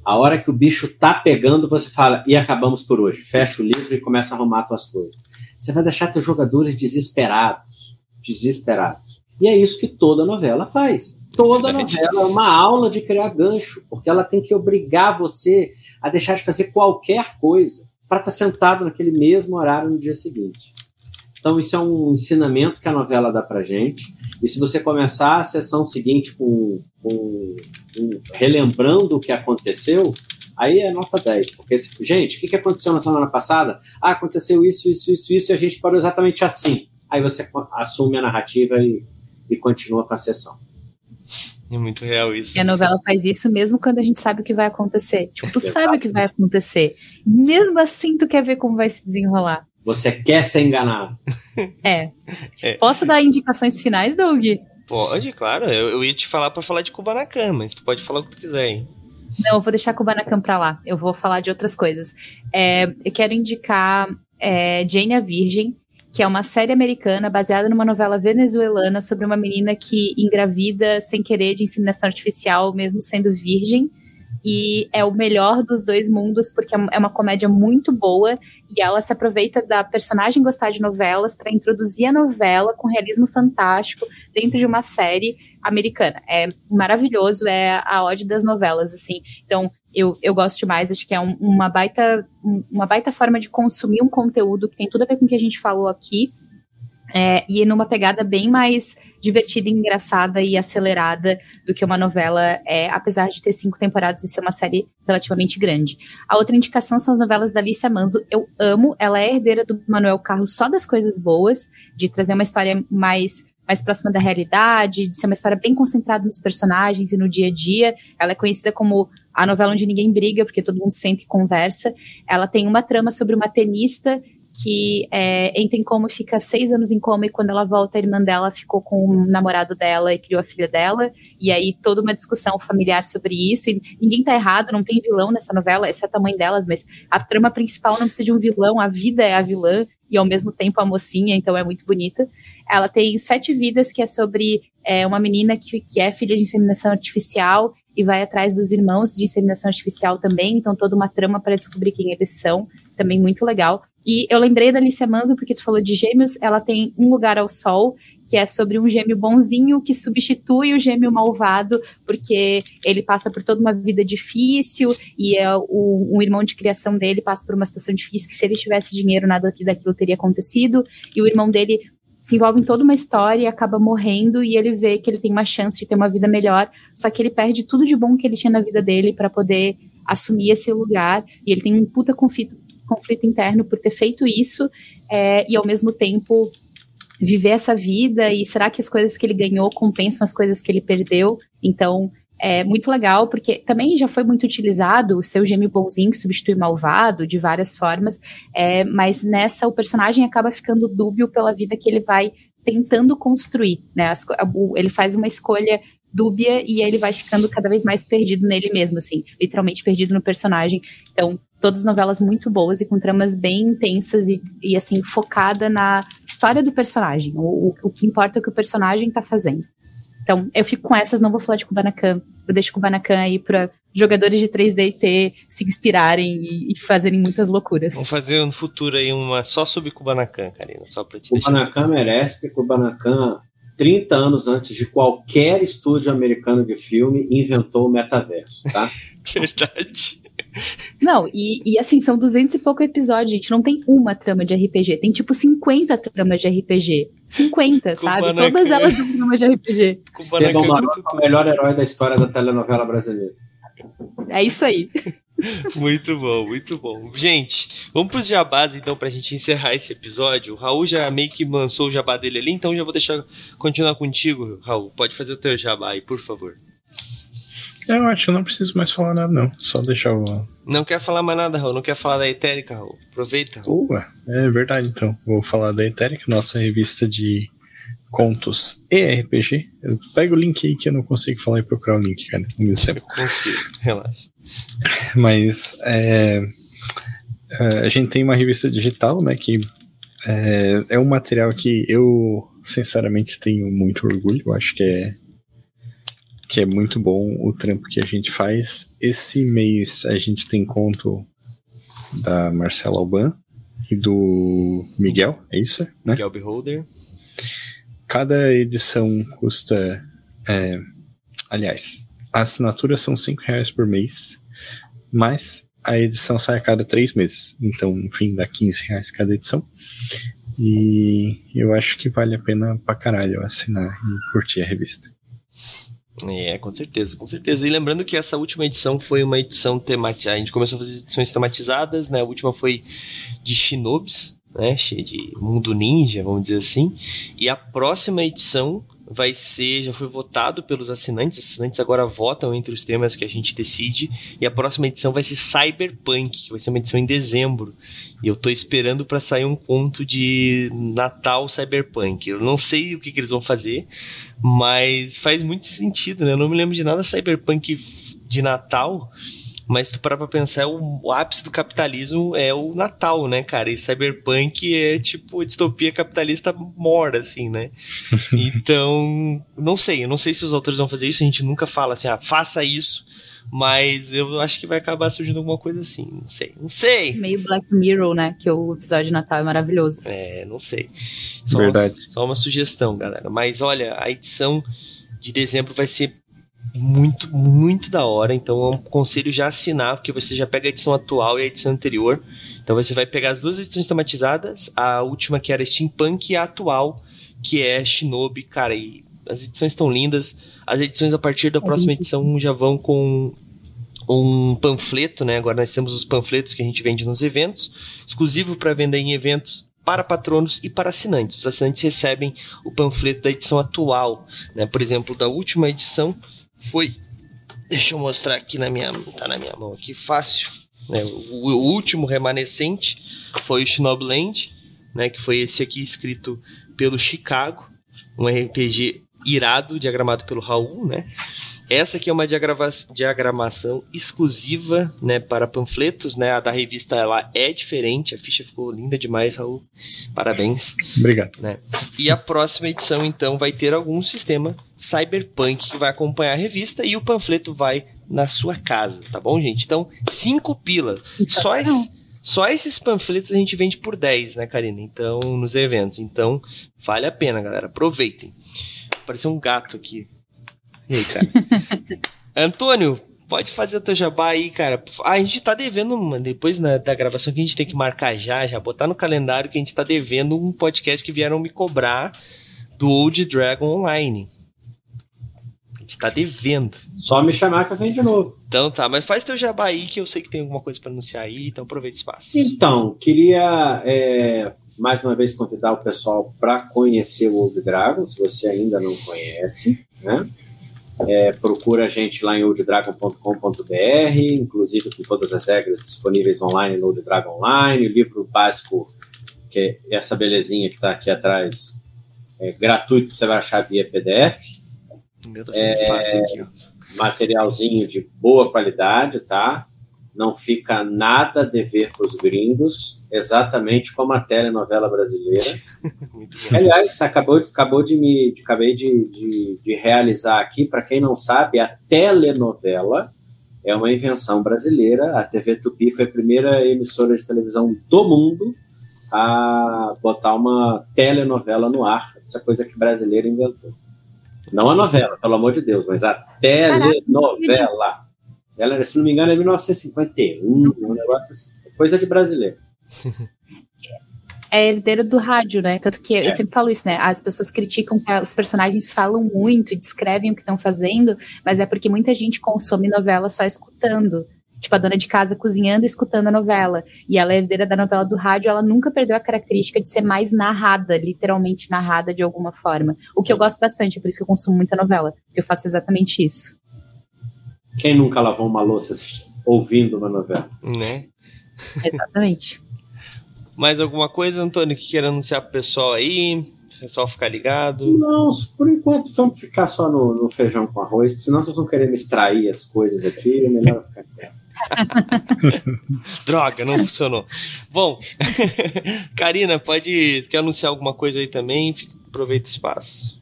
A hora que o bicho tá pegando, você fala, e acabamos por hoje. Fecha o livro e começa a arrumar tuas coisas. Você vai deixar teus jogadores desesperados. Desesperados. E é isso que toda novela faz. Toda novela é uma aula de criar gancho, porque ela tem que obrigar você a deixar de fazer qualquer coisa para estar tá sentado naquele mesmo horário no dia seguinte. Então, isso é um ensinamento que a novela dá para gente. E se você começar a sessão seguinte com, com, com relembrando o que aconteceu, aí é nota 10. Porque, gente, o que aconteceu na semana passada? Ah, aconteceu isso, isso, isso, isso, e a gente parou exatamente assim. Aí você assume a narrativa e, e continua com a sessão. É muito real isso. E a novela faz isso mesmo quando a gente sabe o que vai acontecer. Tipo, tu sabe o que vai acontecer. Mesmo assim, tu quer ver como vai se desenrolar. Você quer ser enganado. É. é. Posso dar indicações finais, Doug? Pode, claro. Eu, eu ia te falar para falar de Kubanacan, mas tu pode falar o que tu quiser, hein? Não, eu vou deixar Kubanacan pra lá. Eu vou falar de outras coisas. É, eu quero indicar é, Jane a Virgem, que é uma série americana baseada numa novela venezuelana sobre uma menina que engravida sem querer de inseminação artificial, mesmo sendo virgem. E é o melhor dos dois mundos, porque é, uma comédia muito boa e ela se aproveita da personagem gostar de novelas para introduzir a novela com realismo fantástico dentro de uma série americana. É maravilhoso, é a ode das novelas, assim. Então, eu, eu gosto demais, acho que é um, uma, baita, uma baita forma de consumir um conteúdo que tem tudo a ver com o que a gente falou aqui, é, e numa pegada bem mais divertida, engraçada e acelerada do que uma novela é, apesar de ter cinco temporadas e ser uma série relativamente grande. A outra indicação são as novelas da Alicia Manso. Eu amo, ela é herdeira do Manuel Carlos só das coisas boas, de trazer uma história mais mais próxima da realidade, de ser uma história bem concentrada nos personagens e no dia a dia. Ela é conhecida como a novela onde ninguém briga, porque todo mundo sente e conversa. Ela tem uma trama sobre uma tenista que é, entra em coma, fica seis anos em coma e quando ela volta, a irmã dela ficou com o namorado dela e criou a filha dela. E aí toda uma discussão familiar sobre isso. E ninguém tá errado, não tem vilão nessa novela, exceto a mãe delas, mas a trama principal não precisa de um vilão, a vida é a vilã e ao mesmo tempo a mocinha, então é muito bonita. Ela tem Sete Vidas, que é sobre é, uma menina que, que é filha de inseminação artificial e vai atrás dos irmãos de inseminação artificial também, então toda uma trama para descobrir quem eles são, também muito legal. E eu lembrei da Alicia Manso porque tu falou de gêmeos, ela tem Um Lugar ao Sol, que é sobre um gêmeo bonzinho que substitui o gêmeo malvado, porque ele passa por toda uma vida difícil e é o, um irmão de criação dele passa por uma situação difícil que se ele tivesse dinheiro nada daquilo teria acontecido, e o irmão dele se envolve em toda uma história e acaba morrendo e ele vê que ele tem uma chance de ter uma vida melhor, só que ele perde tudo de bom que ele tinha na vida dele para poder assumir esse lugar e ele tem um puta conflito conflito interno por ter feito isso é, e ao mesmo tempo viver essa vida e será que as coisas que ele ganhou compensam as coisas que ele perdeu? Então é muito legal, porque também já foi muito utilizado o seu gêmeo bonzinho que substitui malvado de várias formas, é, mas nessa o personagem acaba ficando dúbio pela vida que ele vai tentando construir, né? As, ele faz uma escolha dúbia e ele vai ficando cada vez mais perdido nele mesmo, assim, literalmente perdido no personagem. Então, todas novelas muito boas e com tramas bem intensas e, e assim, focada na história do personagem. O, o, o que importa é o que o personagem tá fazendo. Então, eu fico com essas, não vou falar de Kubanacan. Eu deixo Kubanacan aí para jogadores de 3D e T se inspirarem e, e, fazerem muitas loucuras. Vamos fazer no futuro aí uma só sobre Kubanacan, Karina, só para te Kubanacan merece, porque Kubanacan 30 anos antes de qualquer estúdio americano de filme, inventou o metaverso, tá? Verdade. Não, e, e assim, são duzentos e pouco episódios, gente. Não tem uma trama de RPG. Tem tipo 50 tramas de RPG. 50, sabe? Todas elas são tramas de RPG. Esteban Maroto é o melhor herói da história da telenovela brasileira. É isso aí. muito bom, muito bom. Gente, vamos pros jabás então pra gente encerrar esse episódio. O Raul já meio que lançou o jabá dele ali, então já vou deixar continuar contigo, Raul. Pode fazer o teu jabá aí, por favor. Eu acho que eu não preciso mais falar nada, não. Só deixar o. Não quer falar mais nada, Raul. Não quer falar da Etérica, Raul. Aproveita. Raul. Ué, é verdade, então. Vou falar da Etérica, nossa revista de contos e RPG. Eu pego o link aí que eu não consigo falar e procurar o link, cara. Eu consigo, relaxa. Mas é, é, a gente tem uma revista digital, né? Que é, é um material que eu sinceramente tenho muito orgulho. Eu acho que é que é muito bom o trampo que a gente faz. Esse mês a gente tem conto da Marcela Alban e do Miguel, é isso? Né? Miguel Beholder. Cada edição custa. É, aliás, a assinatura são 5 reais por mês, mas a edição sai a cada três meses. Então, enfim, dá 15 reais cada edição. E eu acho que vale a pena pra caralho assinar e curtir a revista. É, com certeza, com certeza. E lembrando que essa última edição foi uma edição tematizada. A gente começou a fazer edições tematizadas, né? A última foi de Shinobis, né? Cheia de mundo ninja, vamos dizer assim. E a próxima edição vai ser, já foi votado pelos assinantes, os assinantes agora votam entre os temas que a gente decide, e a próxima edição vai ser Cyberpunk, que vai ser uma edição em dezembro. E eu tô esperando para sair um conto de Natal Cyberpunk. Eu não sei o que, que eles vão fazer, mas faz muito sentido, né? Eu não me lembro de nada Cyberpunk de Natal. Mas tu parar pra pensar, o, o, ápice do capitalismo é o Natal, né, cara? E Cyberpunk é tipo distopia capitalista mora, assim, né? então, não sei, eu não sei se os autores vão fazer isso, a gente nunca fala assim, ah, faça isso. Mas eu acho que vai acabar surgindo alguma coisa assim. Não sei. Não sei. Meio Black Mirror, né? Que o episódio de Natal é maravilhoso. É, não sei. Só Verdade. Uma, só uma sugestão, galera. Mas olha, a edição de dezembro vai ser muito, muito da hora. Então eu aconselho já assinar, porque você já pega a edição atual e a edição anterior. Então você vai pegar as duas edições tematizadas, a última que era Steampunk e a atual, que é Shinobi, cara, e as edições estão lindas. As edições a partir da próxima edição já vão com um panfleto, né? Agora nós temos os panfletos que a gente vende nos eventos, exclusivo para vender em eventos para patronos e para assinantes. Os assinantes recebem o panfleto da edição atual, né? Por exemplo, da última edição foi. Deixa eu mostrar aqui na minha. Tá na minha mão aqui, fácil. Né? O, o último remanescente foi o Shinobiland, né? Que foi esse aqui escrito pelo Chicago, um RPG irado, diagramado pelo Raul, né? Essa aqui é uma diagramação exclusiva, né, para panfletos, né? A da revista ela é diferente, a ficha ficou linda demais, Raul. Parabéns. Obrigado. Né? E a próxima edição então vai ter algum sistema cyberpunk que vai acompanhar a revista e o panfleto vai na sua casa, tá bom, gente? Então, cinco pila. Só esse, só esses panfletos a gente vende por 10, né, Karina? Então, nos eventos. Então, vale a pena, galera. Aproveitem. Apareceu um gato aqui. E aí, cara? Antônio, pode fazer o teu jabá aí, cara. A gente tá devendo, mano, depois na, da gravação que a gente tem que marcar já, já botar no calendário que a gente tá devendo um podcast que vieram me cobrar do Old Dragon Online. A gente tá devendo. Só me chamar que eu venho de novo. Então tá, mas faz teu jabá aí que eu sei que tem alguma coisa para anunciar aí, então aproveita o espaço. Então, queria é, mais uma vez convidar o pessoal para conhecer o Old Dragon, se você ainda não conhece, né? É, procura a gente lá em olddragon.com.br, inclusive com todas as regras disponíveis online no Old Dragon Online, o livro básico, que é essa belezinha que está aqui atrás, é gratuito, você vai achar via PDF. O meu tá sendo é, fácil aqui, ó. Materialzinho de boa qualidade, tá? Não fica nada a dever para os gringos, exatamente como a telenovela brasileira. Aliás, acabou, acabou de me acabei de, de, de realizar aqui, para quem não sabe, a telenovela é uma invenção brasileira. A TV Tupi foi a primeira emissora de televisão do mundo a botar uma telenovela no ar. Essa coisa que brasileiro inventou. Não a novela, pelo amor de Deus, mas a telenovela. Ela, se não me engano, é 1951, um negócio assim. Coisa de brasileiro. é herdeira do rádio, né? Tanto que é. eu sempre falo isso, né? As pessoas criticam que os personagens falam muito, descrevem o que estão fazendo, mas é porque muita gente consome novela só escutando. Tipo, a dona de casa cozinhando e escutando a novela. E ela é herdeira da novela do rádio, ela nunca perdeu a característica de ser mais narrada, literalmente narrada de alguma forma. O que eu gosto bastante, é por isso que eu consumo muita novela. Eu faço exatamente isso. Quem nunca lavou uma louça ouvindo uma novela? Né? Exatamente. Mais alguma coisa, Antônio, que queira anunciar pro pessoal aí? O pessoal ficar ligado? Não, por enquanto vamos ficar só no, no feijão com arroz, senão vocês vão querer me extrair as coisas aqui, é melhor ficar quieto. Droga, não funcionou. Bom, Karina, pode quer anunciar alguma coisa aí também? Aproveita o espaço.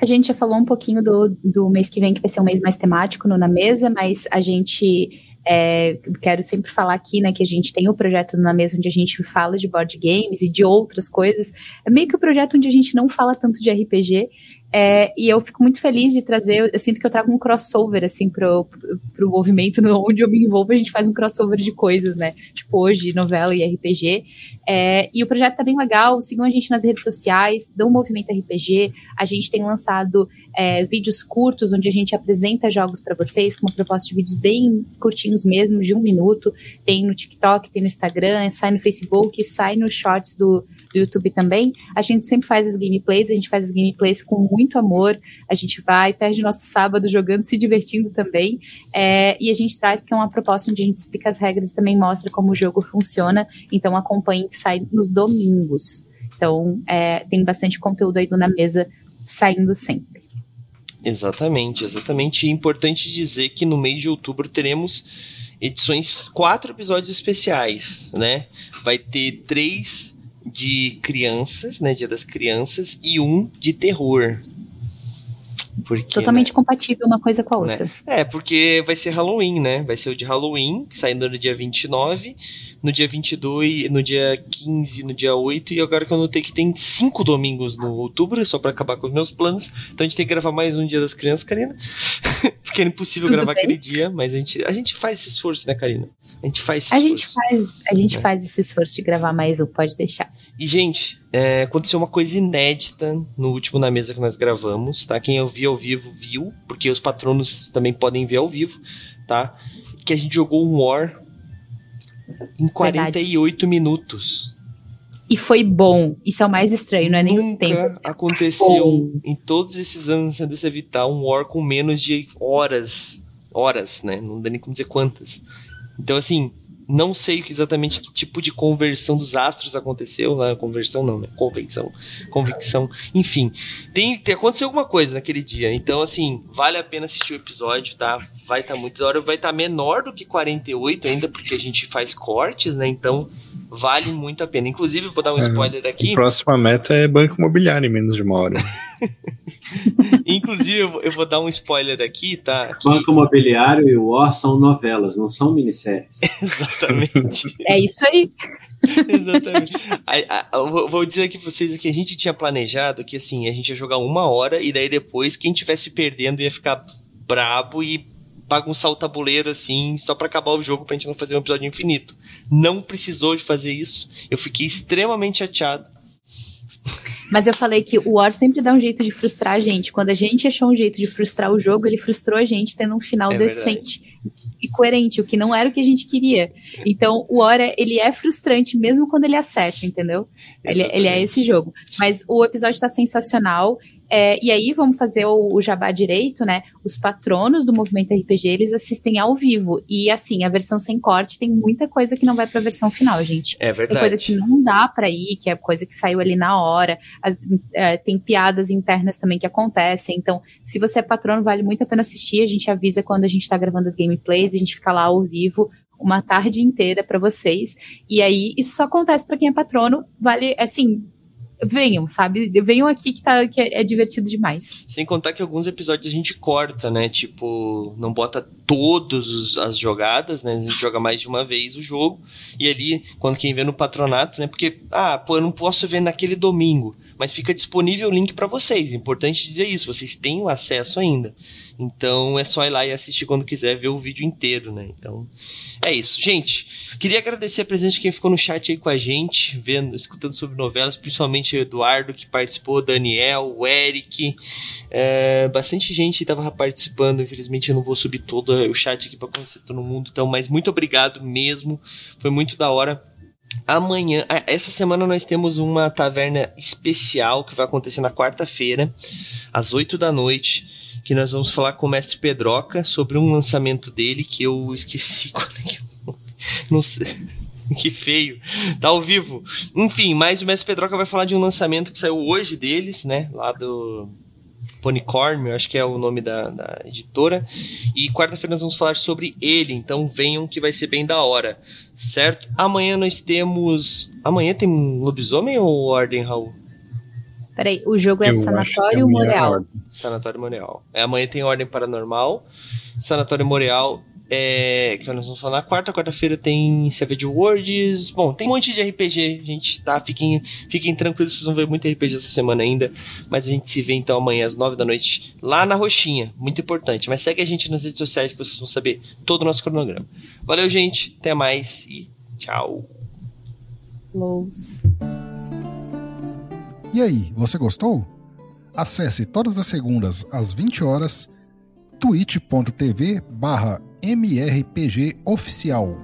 A gente já falou um pouquinho do, do mês que vem, que vai ser um mês mais temático no Na Mesa, mas a gente é, quero sempre falar aqui, né, que a gente tem o projeto na mesa onde a gente fala de board games e de outras coisas. É meio que o um projeto onde a gente não fala tanto de RPG, é, e eu fico muito feliz de trazer, eu, sinto que eu trago um crossover, assim, pro, pro, pro movimento onde eu me envolvo, a gente faz um crossover de coisas, né? Tipo, hoje, novela e RPG. É, e o projeto tá bem legal, sigam a gente nas redes sociais, dão Movimento RPG. A gente tem lançado é, vídeos curtos, onde a gente apresenta jogos para vocês, com uma proposta de vídeos bem curtinhos mesmo, de um minuto. Tem no TikTok, tem no Instagram, sai no Facebook, sai nos shorts do, do YouTube também. A gente sempre faz as gameplays, a gente faz as gameplays com muito amor. A gente vai, perde nosso sábado jogando, se divertindo também. É, e a gente traz porque é uma proposta onde a gente explica as regras e também mostra como o jogo funciona. Então acompanhe que sai nos domingos. Então é, tem bastante conteúdo aí do Na Mesa saindo sempre. Exatamente, exatamente. É importante dizer que no mês de outubro teremos edições, quatro episódios especiais, né? Vai ter três de crianças, né? Dia das crianças, e um de terror. Porque, Totalmente né? compatível uma coisa com a outra. Né? É, porque vai ser Halloween, né? Vai ser o de Halloween, saindo no dia 29, no dia 22, no dia 15, no dia 8, e agora que eu notei que tem cinco domingos no outubro, só para acabar com os meus planos. Então a gente tem que gravar mais um Dia das Crianças, Karina. porque é impossível Tudo gravar bem? aquele dia, mas a gente, a gente faz esse esforço, né, Karina? A gente faz esse a esforço. Gente faz, a gente é. faz esse esforço de gravar mais um, pode deixar. E, gente, é, aconteceu uma coisa inédita no último Na Mesa que nós gravamos, tá? Quem ouviu ao vivo viu, porque os patronos também podem ver ao vivo, tá? Que a gente jogou um War em 48 Verdade. minutos. E foi bom. Isso é o mais estranho, não é nem o tempo. aconteceu bom. em todos esses anos indústria vital um War com menos de horas. Horas, né? Não dá nem como dizer quantas. Então, assim, não sei exatamente que tipo de conversão dos astros aconteceu, né? Conversão não, né? Convenção, convicção, enfim. Tem, tem aconteceu alguma coisa naquele dia. Então, assim, vale a pena assistir o episódio, tá? Vai estar tá muito da hora, vai estar tá menor do que 48 ainda, porque a gente faz cortes, né? Então, vale muito a pena. Inclusive, vou dar um é, spoiler aqui. A próxima meta é banco imobiliário em menos de uma hora. Inclusive, eu vou dar um spoiler aqui, tá? Que... Banco Imobiliário e o War são novelas, não são minisséries. Exatamente. é isso aí. Exatamente. eu vou dizer aqui pra vocês que a gente tinha planejado que assim, a gente ia jogar uma hora e daí depois quem tivesse perdendo ia ficar brabo e bagunçar o tabuleiro assim, só para acabar o jogo pra gente não fazer um episódio infinito. Não precisou de fazer isso. Eu fiquei extremamente chateado. Mas eu falei que o War sempre dá um jeito de frustrar a gente. Quando a gente achou um jeito de frustrar o jogo, ele frustrou a gente tendo um final é decente. Verdade. e coerente, o que não era o que a gente queria. Então, o Hora, ele é frustrante mesmo quando ele acerta, entendeu? Ele, ele é esse jogo. Mas o episódio tá sensacional. É, e aí, vamos fazer o, o, jabá direito, né? Os patronos do movimento RPG, eles assistem ao vivo. E assim, a versão sem corte tem muita coisa que não vai pra versão final, gente. É verdade. Tem coisa que não dá pra ir, que é coisa que saiu ali na hora. As, é, tem piadas internas também que acontecem. Então, se você é patrono, vale muito a pena assistir. A gente avisa quando a gente tá gravando as gameplays, a gente fica lá ao vivo uma tarde inteira para vocês. E aí, isso só acontece para quem é patrono. Vale, assim, venham, sabe? Venham aqui que, tá, que é, divertido demais. Sem contar que alguns episódios a gente corta, né? Tipo, não bota todas as jogadas, né? A gente joga mais de uma vez o jogo. E ali, quando quem vê no patronato, né? Porque, ah, pô, eu não posso ver naquele domingo. Mas fica disponível o link para vocês. Importante dizer isso, vocês têm o acesso ainda. Então é só ir lá e assistir quando quiser ver o vídeo inteiro, né? Então é isso. Gente, queria agradecer a presença de quem ficou no chat aí com a gente, vendo, escutando sobre novelas, principalmente o Eduardo que participou, Daniel, o Eric, é, bastante gente estava participando. Infelizmente eu não vou subir todo o chat aqui para conhecer todo mundo, então, mas muito obrigado mesmo. Foi muito da hora. Amanhã, essa semana nós temos uma taverna especial que vai acontecer na quarta-feira, às 8 da noite que nós vamos falar com o mestre Pedroca sobre um lançamento dele que eu esqueci é que não sei. que feio. Tá ao vivo. Enfim, mas o mestre Pedroca vai falar de um lançamento que saiu hoje deles, né? Lá do Ponycorn, eu acho que é o nome da, da editora. E quarta-feira nós vamos falar sobre ele, então venham que vai ser bem da hora, certo? Amanhã nós temos. Amanhã tem lobisomem ou ordem, Raul? Peraí, o jogo é Eu Sanatório Moreal. Sanatório Moreal. É, amanhã tem Ordem Paranormal. Sanatório Moreal é, que nós vamos falar. Quarta, quarta-feira tem Savage Worlds. Bom, tem um monte de RPG, gente, tá? Fiquem, fiquem tranquilos, vocês vão ver muito RPG essa semana ainda. Mas a gente se vê então amanhã às nove da noite lá na Roxinha. Muito importante. Mas segue a gente nas redes sociais que vocês vão saber todo o nosso cronograma. Valeu, gente. Até mais e tchau. E aí, você gostou? Acesse todas as segundas às 20 horas twitch.tv barra mrpgoficial.